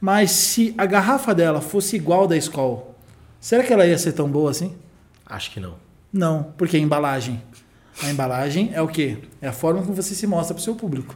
mas se a garrafa dela fosse igual da Skol, será que ela ia ser tão boa assim? Acho que não. Não, porque a embalagem. A embalagem é o quê? É a forma como você se mostra para o seu público.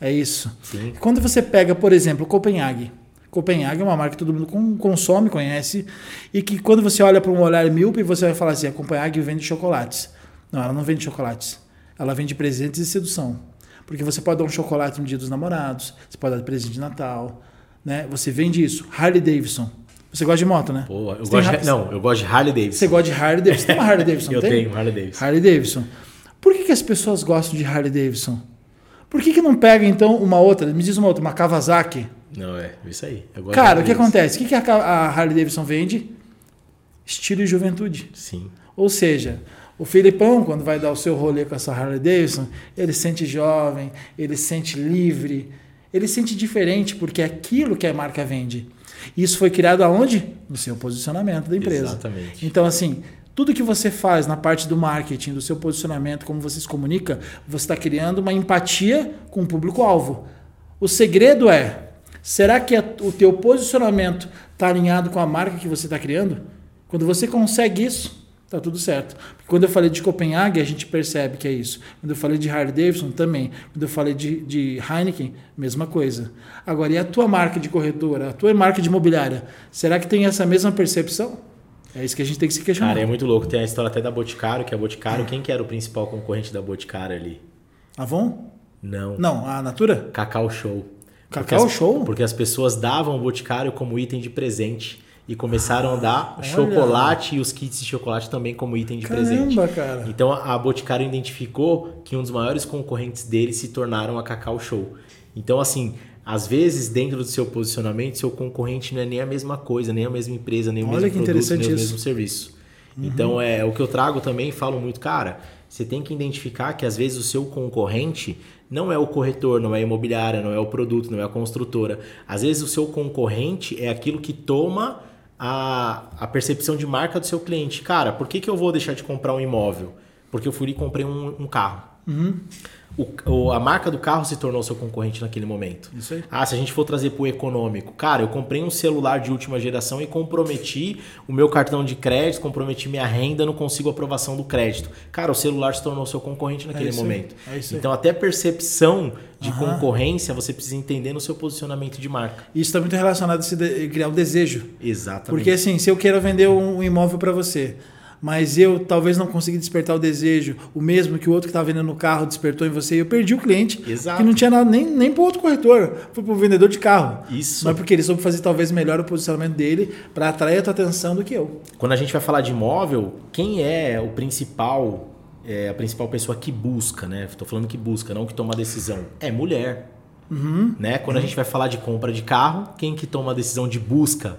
É isso. Sim. Quando você pega, por exemplo, Copenhague, Copenhague é uma marca que todo mundo consome, conhece, e que quando você olha para um olhar míope, você vai falar assim: a Copenhague vende chocolates. Não, ela não vende chocolates. Ela vende presentes e sedução. Porque você pode dar um chocolate no dia dos namorados, você pode dar presente de Natal, né? Você vende isso. Harley Davidson. Você gosta de moto, né? Pô, eu gosto de, não, eu gosto de Harley Davidson. Você gosta de Harley Davidson? Tem uma Harley Davidson, eu tem? tenho Harley Davidson. Harley Davidson. Por que, que as pessoas gostam de Harley Davidson? Por que, que não pega, então, uma outra? Me diz uma outra, uma Kawasaki. Não, é isso aí. Cara, o que acontece? O que, que a Harley Davidson vende? Estilo e juventude. Sim. Ou seja, o Filipão, quando vai dar o seu rolê com essa Harley Davidson, ele sente jovem, ele sente livre, ele sente diferente, porque é aquilo que a marca vende. Isso foi criado aonde? No seu posicionamento da empresa. Exatamente. Então, assim, tudo que você faz na parte do marketing, do seu posicionamento, como você se comunica, você está criando uma empatia com o público-alvo. O segredo é Será que o teu posicionamento está alinhado com a marca que você está criando? Quando você consegue isso, tá tudo certo. Porque quando eu falei de Copenhague, a gente percebe que é isso. Quando eu falei de Harley Davidson, também. Quando eu falei de, de Heineken, mesma coisa. Agora, e a tua marca de corretora, a tua marca de imobiliária, será que tem essa mesma percepção? É isso que a gente tem que se questionar. Cara, é muito louco. Tem a história até da Boticário, que a Boticário, é. quem que era o principal concorrente da Boticário ali? Avon? Não. Não, a Natura? Cacau Show. Cacau as, Show? Porque as pessoas davam o Boticário como item de presente. e começaram a dar Olha. chocolate e os kits de chocolate também como item de presente. Caramba, cara. Então a Boticário identificou que um dos maiores concorrentes dele se tornaram a Cacau Show. Então, assim, às vezes, dentro do seu posicionamento, seu concorrente não é nem a mesma coisa, nem a mesma empresa, nem o Olha mesmo que produto, interessante nem o isso. mesmo serviço. Então, é o que eu trago também, falo muito, cara, você tem que identificar que às vezes o seu concorrente não é o corretor, não é a imobiliária, não é o produto, não é a construtora. Às vezes o seu concorrente é aquilo que toma a, a percepção de marca do seu cliente. Cara, por que, que eu vou deixar de comprar um imóvel? Porque eu fui e comprei um, um carro. O- o- a marca do carro se tornou seu concorrente naquele momento. Isso aí. Ah, se a gente for trazer para o econômico, cara, eu comprei um celular de última geração e comprometi o meu cartão de crédito, comprometi minha renda, não consigo aprovação do crédito. Cara, o celular se tornou seu concorrente naquele aí, momento. é isso aí. então, até percepção de concorrência você precisa entender no seu posicionamento de marca. Isso está muito relacionado a criar o desejo. Exatamente. Porque assim, se eu quero vender um, um imóvel para você, mas eu talvez não consegui despertar o desejo, o mesmo que o outro que estava vendendo o carro despertou em você, e eu perdi o cliente, Exato. que não tinha nada nem, nem para outro corretor, foi para o vendedor de carro. Isso. Mas porque ele soube fazer talvez melhor o posicionamento dele para atrair a tua atenção do que eu. Quando a gente vai falar de imóvel, quem é o principal, é, a principal pessoa que busca, né? Estou falando que busca, não que toma a decisão. É mulher. Uhum. Né? Quando a gente vai falar de compra de carro, quem que toma a decisão de busca?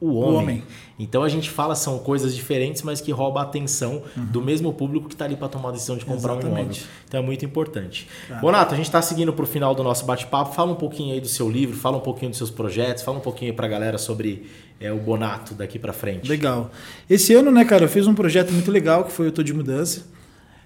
O homem. homem. Então a gente fala são coisas diferentes, mas que rouba a atenção do mesmo público que está ali para tomar a decisão de comprar um imóvel. Uhum. Exatamente. Então é muito importante. Bonato, a gente está seguindo para o final do nosso bate-papo. Fala um pouquinho aí do seu livro, fala um pouquinho dos seus projetos, fala um pouquinho para a galera sobre é, o Bonato daqui para frente. Legal. Esse ano, né, cara, eu fiz um projeto muito legal que foi o Tô de Mudança.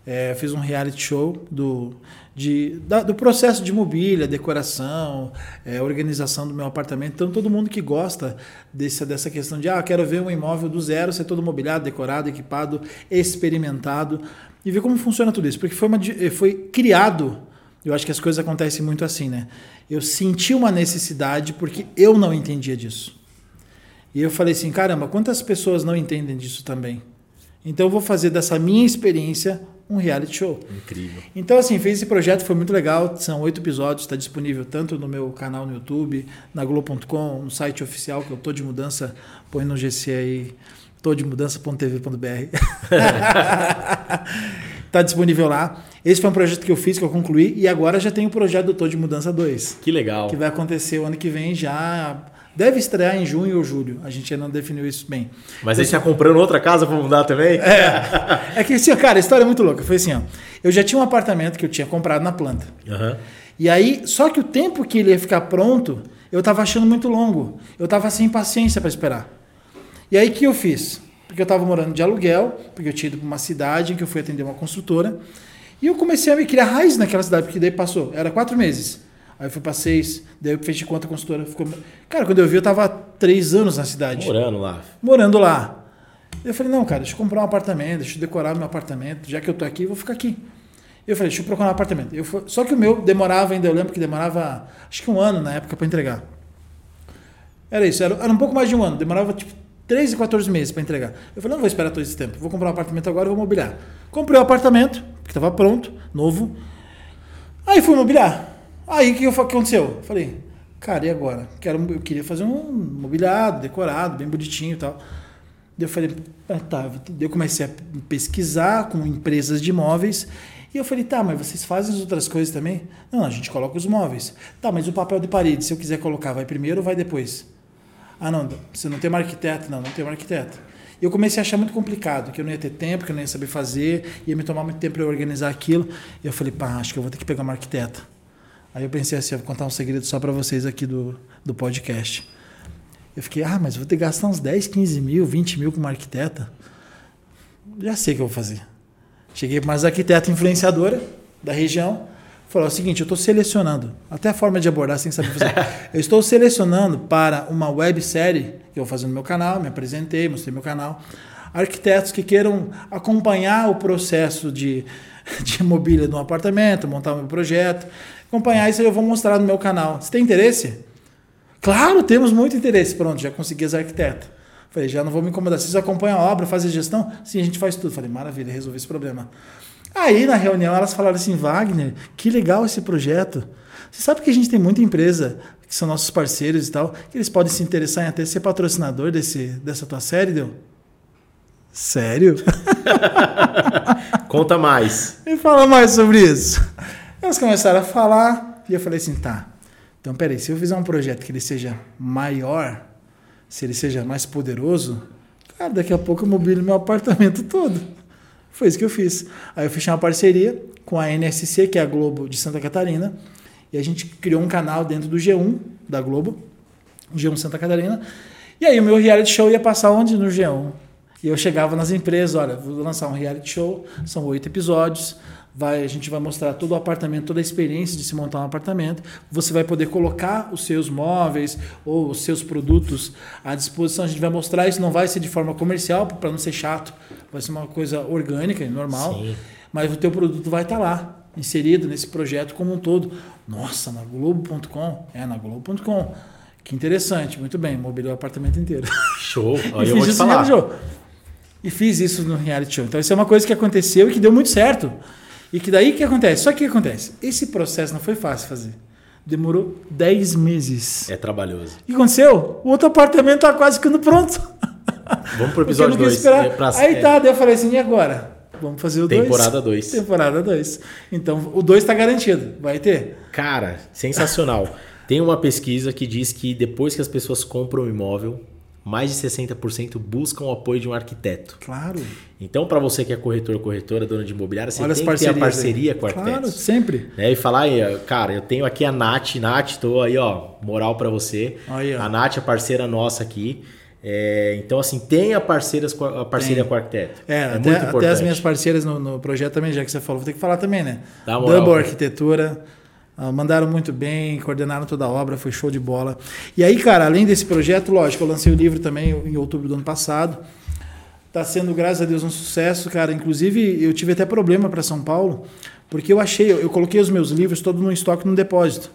É, fiz um reality show do, de, da- do processo de mobília, decoração, é, organização do meu apartamento. Então, todo mundo que gosta desse, dessa questão de, ah, quero ver um imóvel do zero, ser todo mobiliado, decorado, equipado, experimentado, e ver como funciona tudo isso. Porque foi, uma, foi criado, eu acho que as coisas acontecem muito assim, né? Eu senti uma necessidade porque eu não entendia disso. E eu falei assim, caramba, quantas pessoas não entendem disso também? Então eu vou fazer dessa minha experiência um reality show. Incrível. Então, assim, fez esse projeto, foi muito legal. São oito episódios, está disponível tanto no meu canal no YouTube, na Globo.com, no site oficial, que eu tô de mudança, põe no GC aí, todemudança.tv.br. tá disponível lá. Esse foi um projeto que eu fiz, que eu concluí, e agora já tem o projeto do Tô de Mudança 2 Que legal. que vai acontecer o ano que vem já. Deve estrear em junho ou julho. A gente ainda não definiu isso bem. Mas aí você tá comprando outra casa para mudar também? É que assim, cara, a história é muito louca. Foi assim, ó. Eu já tinha um apartamento que eu tinha comprado na planta. Aham. E aí, só que o tempo que ele ia ficar pronto, eu tava achando muito longo. Eu tava sem paciência para esperar. E aí, o que eu fiz? Porque eu tava morando de aluguel, porque eu tinha ido para uma cidade em que eu fui atender uma construtora. E eu comecei a me criar raiz naquela cidade, porque daí passou. Era quatro meses. Aí eu fui para seis, daí eu fechei conta com a consultora. Ficou... Cara, quando eu vi, eu tava há três anos na cidade Morando lá. morando lá. Eu falei, não, cara, deixa eu comprar um apartamento, deixa eu decorar meu apartamento, já que eu tô aqui, eu vou ficar aqui. Eu falei, deixa eu procurar um apartamento. Eu fui- Só que o meu demorava ainda, eu lembro que demorava acho que um ano na época para entregar. Era isso, era, era um pouco mais de um ano, demorava tipo 13 e 14 meses para entregar. Eu falei, não vou esperar todo esse tempo, vou comprar um apartamento agora e vou mobiliar. Comprei o apartamento, que estava pronto, novo. Aí fui mobiliar. Aí o que, que aconteceu? Falei, cara, e agora? Quero, eu queria fazer um mobiliado, decorado, bem bonitinho e tal. Daí eu falei, ah, tá. Eu comecei a pesquisar com empresas de imóveis. E eu falei, tá, mas vocês fazem as outras coisas também? Não, a gente coloca os móveis. Tá, mas o papel de parede, se eu quiser colocar, vai primeiro ou vai depois? Ah, não, você não tem uma arquiteta? Não, não tem uma arquiteta. E eu comecei a achar muito complicado, que eu não ia ter tempo, que eu não ia saber fazer, ia me tomar muito tempo para organizar aquilo. E eu falei, pá, acho que eu vou ter que pegar uma arquiteta. Aí eu pensei assim, eu vou contar um segredo só para vocês aqui do, do podcast. Eu fiquei, ah, mas vou ter que gastar uns 10, 15 mil, 20 mil com uma arquiteta. Já sei o que eu vou fazer. Cheguei para uma arquiteta influenciadora da região. Falou: é o seguinte, eu estou selecionando, até a forma de abordar sem saber fazer. eu estou selecionando para uma websérie que eu vou fazer no meu canal, me apresentei, mostrei meu canal. Arquitetos que queiram acompanhar o processo de, de mobília de um apartamento, montar o meu projeto. Acompanhar isso aí eu vou mostrar no meu canal. Você tem interesse? Claro, temos muito interesse. Pronto, já consegui as arquitetas. Falei, já não vou me incomodar. Vocês acompanham a obra, fazem a gestão? Sim, a gente faz tudo. Falei, maravilha, resolvi esse problema. Aí na reunião elas falaram assim: Wagner, que legal esse projeto. Você sabe que a gente tem muita empresa que são nossos parceiros e tal, que eles podem se interessar em até ser patrocinador desse, dessa tua série, deu? Sério? Conta mais. Me fala mais sobre isso. Elas começaram a falar e eu falei assim, tá. Então, peraí, se eu fizer um projeto que ele seja maior, se ele seja mais poderoso, cara, daqui a pouco eu mobilio meu apartamento todo. Foi isso que eu fiz. Aí eu fechei uma parceria com a NSC, que é a Globo de Santa Catarina, e a gente criou um canal dentro do G1 da Globo, G1 Santa Catarina. E aí o meu reality show ia passar onde? No G1. E eu chegava nas empresas, olha, vou lançar um reality show, são oito episódios, vai, a gente vai mostrar todo o apartamento, toda a experiência de se montar um apartamento. Você vai poder colocar os seus móveis ou os seus produtos à disposição. A gente vai mostrar isso, não vai ser de forma comercial, para não ser chato, vai ser uma coisa orgânica, normal. Sim. Mas o teu produto vai estar tá lá, inserido nesse projeto como um todo. Nossa, na Globo.com? É, na Globo.com. Que interessante, muito bem, mobiliou o apartamento inteiro. Show, Olha, eu vou te falar. Show. E fiz isso no reality show. Então, isso é uma coisa que aconteceu e que deu muito certo. E que daí que acontece? Só que o que acontece? Esse processo não foi fácil fazer. Demorou 10 meses. É trabalhoso. O que aconteceu? O outro apartamento tá quase ficando pronto. Vamos pro episódio 2. É pra... Aí tá, daí eu falei assim, e agora? Vamos fazer o 2. Temporada 2. Temporada 2. Então, o 2 está garantido. Vai ter? Cara, sensacional. Tem uma pesquisa que diz que depois que as pessoas compram um imóvel, mais de 60% buscam o apoio de um arquiteto. Claro. Então, para você que é corretor ou corretora, dona de imobiliária, você Olha tem que ter a parceria aí. com o arquiteto. Claro, sempre. Né? E falar, cara, eu tenho aqui a Nath. Nath, tô aí, ó, moral para você. Aí, a Nath é parceira nossa aqui. É, então, assim, tenha parceiras, a parceria tem. com o arquiteto. É, é até, até, as minhas parceiras no, no, projeto também, já que você falou, vou ter que falar também, né? Double Arquitetura. Uh, mandaram muito bem, coordenaram toda a obra, foi show de bola. E aí, cara, além desse projeto, lógico, eu lancei o livro também em outubro do ano passado. Está sendo, graças a Deus, um sucesso, cara. Inclusive, eu tive até problema para São Paulo, porque eu achei, eu coloquei os meus livros todos no estoque no depósito.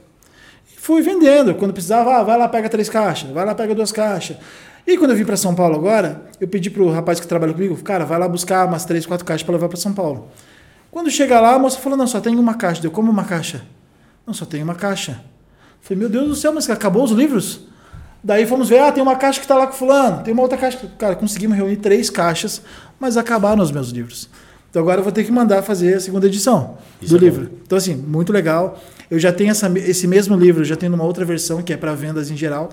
E fui vendendo. Quando precisava, ah, vai lá, pega três caixas, vai lá, pega duas caixas. E quando eu vim para São Paulo agora, eu pedi pro rapaz que trabalha comigo, cara, vai lá buscar umas três, quatro caixas para levar para São Paulo. Quando chega lá, a moça falou: não, só tem uma caixa. Deu como uma caixa? Não, só tem uma caixa. Falei, meu Deus do céu, mas acabou os livros? Daí fomos ver, ah, tem uma caixa que está lá com fulano, tem uma outra caixa. Cara, conseguimos reunir três caixas, mas acabaram os meus livros. Então agora eu vou ter que mandar fazer a segunda edição Isso do é livro. Bom. Então, assim, muito legal. Eu já tenho essa, esse mesmo livro, já tenho uma outra versão que é para vendas em geral.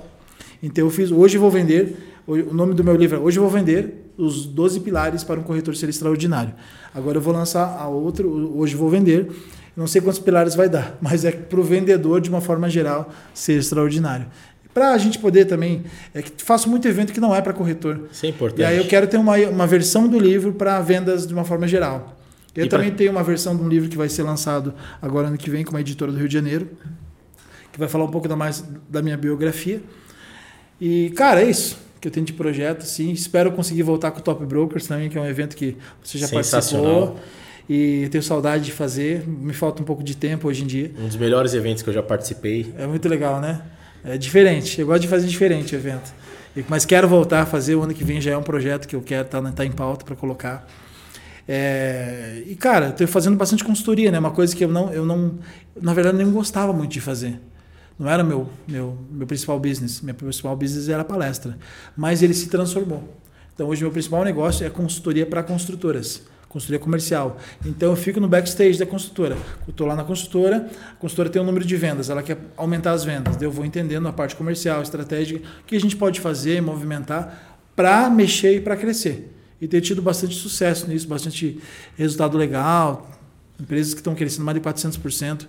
Então eu fiz, hoje eu vou vender, o nome do meu livro é Hoje eu vou vender os 12 pilares para um corretor ser extraordinário. Agora eu vou lançar a outra, hoje eu vou vender não sei quantos pilares vai dar, mas é para o vendedor, de uma forma geral, ser extraordinário. Para a gente poder também. É que faço muito evento que não é para corretor. Isso é importante. E aí eu quero ter uma, uma versão do livro para vendas de uma forma geral. Eu e também pra... tenho uma versão de um livro que vai ser lançado agora ano que vem com uma editora do Rio de Janeiro, que vai falar um pouco da mais da minha biografia. E, cara, é isso que eu tenho de projeto. Sim, espero conseguir voltar com o Top Brokers também, que é um evento que você já participou e tenho saudade de fazer. Me falta um pouco de tempo hoje em dia. Um dos melhores eventos que eu já participei. É muito legal, né? É diferente. Eu gosto de fazer diferente o evento. Mas quero voltar a fazer. O ano que vem já é um projeto que eu quero estar tá, tá em pauta para colocar. É, e cara, estou fazendo bastante consultoria, né? Uma coisa que eu não, eu não, na verdade, nem gostava muito de fazer. Não era meu, meu, meu principal business. Meu principal business era palestra. Mas ele se transformou. Então hoje meu principal negócio é consultoria para construtoras consultoria comercial. Então eu fico no backstage da construtora. Eu estou lá na construtora, a construtora tem um número de vendas, ela quer aumentar as vendas. Eu vou entendendo a parte comercial, estratégica, o que a gente pode fazer, movimentar para mexer e para crescer. E ter tido bastante sucesso nisso, bastante resultado legal. Empresas que estão crescendo mais de 400%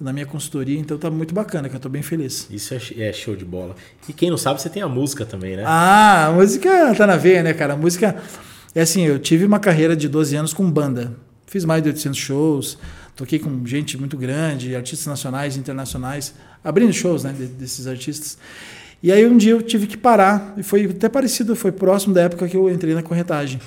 na minha consultoria, então tá muito bacana, que eu tô bem feliz. Isso é, é, show de bola. E quem não sabe, você tem a música também, né? Ah, a música tá na veia, né, cara? A música é assim, eu tive uma carreira de 12 anos com banda. Fiz mais de 800 shows, toquei com gente muito grande, artistas nacionais e internacionais, abrindo shows né, desses artistas. E aí um dia eu tive que parar, e foi até parecido, foi próximo da época que eu entrei na corretagem.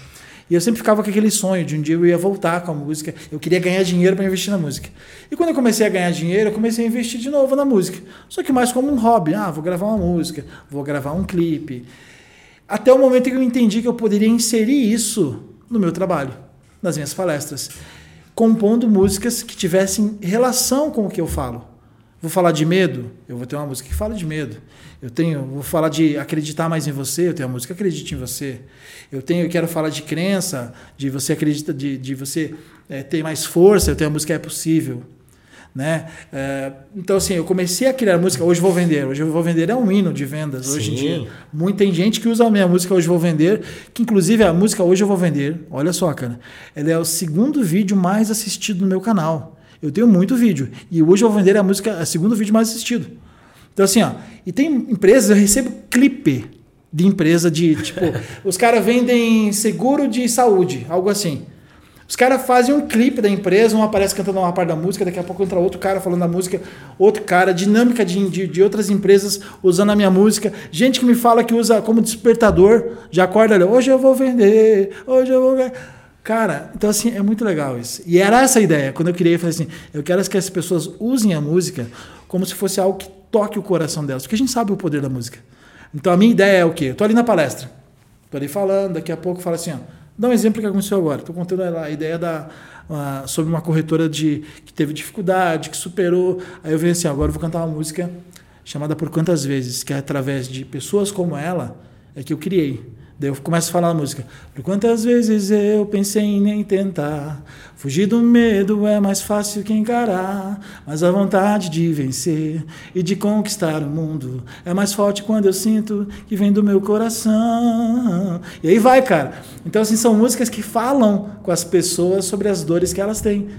E eu sempre ficava com aquele sonho de um dia eu ia voltar com a música. Eu queria ganhar dinheiro para investir na música. E quando eu comecei a ganhar dinheiro, eu comecei a investir de novo na música. Só que mais como um hobby. Ah, vou gravar uma música, vou gravar um clipe. Até o momento que eu entendi que eu poderia inserir isso no meu trabalho, nas minhas palestras. compondo músicas que tivessem relação com o que eu falo. Vou falar de medo, eu vou ter uma música que fala de medo. Eu tenho, vou falar de acreditar mais em você, eu tenho uma música que acredite em você. Eu tenho, eu quero falar de crença, de você acredita, de, de você é, ter mais força, eu tenho a música é possível. Né? É, então, assim, eu comecei a criar música, hoje vou vender. Hoje eu vou vender é um hino de vendas. Hoje Sim. em dia, muita tem gente que usa a minha música Hoje Vou Vender, que inclusive a música Hoje Eu Vou Vender, olha só, cara, ela é o segundo vídeo mais assistido no meu canal. Eu tenho muito vídeo. E hoje eu vou vender a música, a segundo vídeo mais assistido. Então, assim, ó. E tem empresas, eu recebo clipe de empresa de, tipo, os caras vendem seguro de saúde, algo assim. Os caras fazem um clipe da empresa, um aparece cantando uma parte da música, daqui a pouco entra outro cara falando da música, outro cara, dinâmica de, de, de, outras empresas usando a minha música. Gente que me fala que usa como despertador, já acorda ali, hoje eu vou vender, hoje eu vou. Cara, então assim, é muito legal isso. E era essa a ideia. Quando eu eu falei assim: eu quero que as pessoas usem a música como se fosse algo que toque o coração delas, porque a gente sabe o poder da música. Então a minha ideia é o quê? Eu tô ali na palestra, tô ali falando, daqui a pouco fala assim: ó, dá um exemplo que aconteceu agora. Tô contando a ideia da, sobre uma corretora de, que teve dificuldade, que superou. Aí eu venho assim: agora eu vou cantar uma música chamada Por Quantas Vezes, que é através de pessoas como ela é que eu criei. Daí eu começo a falar a música. Por quantas vezes eu pensei em nem tentar. Fugir do medo é mais fácil que encarar. Mas a vontade de vencer e de conquistar o mundo é mais forte quando eu sinto que vem do meu coração. E aí vai, cara. Então, assim, são músicas que falam com as pessoas sobre as dores que elas têm.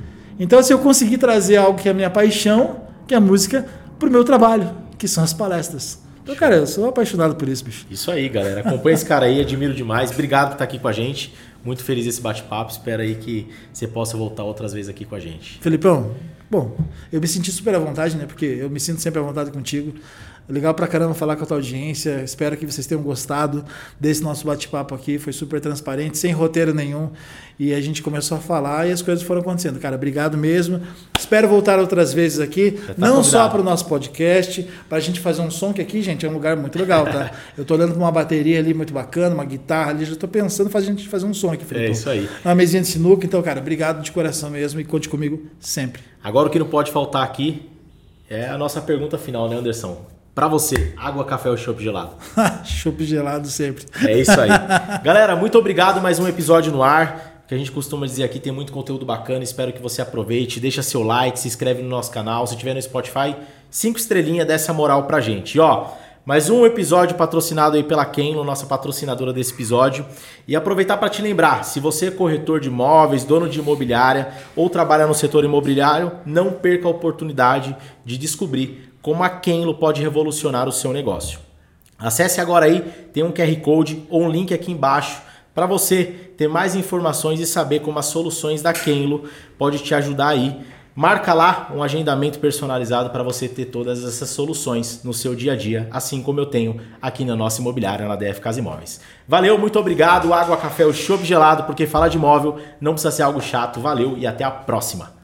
Então, se assim, eu conseguir trazer algo que é a minha paixão, que é a música, para o meu trabalho, que são as palestras. Então, cara, eu sou apaixonado por isso, bicho. Isso aí, galera. Acompanha esse cara aí, admiro demais. Obrigado por estar aqui com a gente. Muito feliz esse bate-papo. Espero aí que você possa voltar outras vezes aqui com a gente. Felipão, bom, eu me senti super à vontade, né? Porque eu me sinto sempre à vontade contigo. Legal pra caramba falar com a tua audiência. Espero que vocês tenham gostado desse nosso bate-papo aqui. Foi super transparente, sem roteiro nenhum. E a gente começou a falar e as coisas foram acontecendo. Cara, obrigado mesmo. Espero voltar outras vezes aqui. Tá não convidado. só para o nosso podcast, para a gente fazer um som, que aqui, gente, é um lugar muito legal, tá? Eu tô olhando para uma bateria ali muito bacana, uma guitarra ali. Já tô pensando em fazer, a gente fazer um som aqui, Felipe. É isso aí. Uma mesinha de sinuca. Então, cara, obrigado de coração mesmo e conte comigo sempre. Agora o que não pode faltar aqui é a nossa pergunta final, né, Anderson? Para você, água, café ou chopp gelado? chopp gelado sempre. É isso aí. Galera, muito obrigado. Mais um episódio no ar. Que a gente costuma dizer aqui, tem muito conteúdo bacana. Espero que você aproveite. Deixa seu like, se inscreve no nosso canal. Se tiver no Spotify, cinco estrelinhas, dessa moral pra gente. E ó, mais um episódio patrocinado aí pela Kenlo, nossa patrocinadora desse episódio. E aproveitar para te lembrar, se você é corretor de imóveis, dono de imobiliária ou trabalha no setor imobiliário, não perca a oportunidade de descobrir como a Kenlo pode revolucionar o seu negócio. Acesse agora aí, tem um QR Code ou um link aqui embaixo para você ter mais informações e saber como as soluções da Kenlo pode te ajudar aí. Marca lá um agendamento personalizado para você ter todas essas soluções no seu dia a dia, assim como eu tenho aqui na nossa imobiliária, na DF Casa Imóveis. Valeu, muito obrigado. Água, café, o chopp gelado, porque falar de imóvel não precisa ser algo chato. Valeu e até a próxima.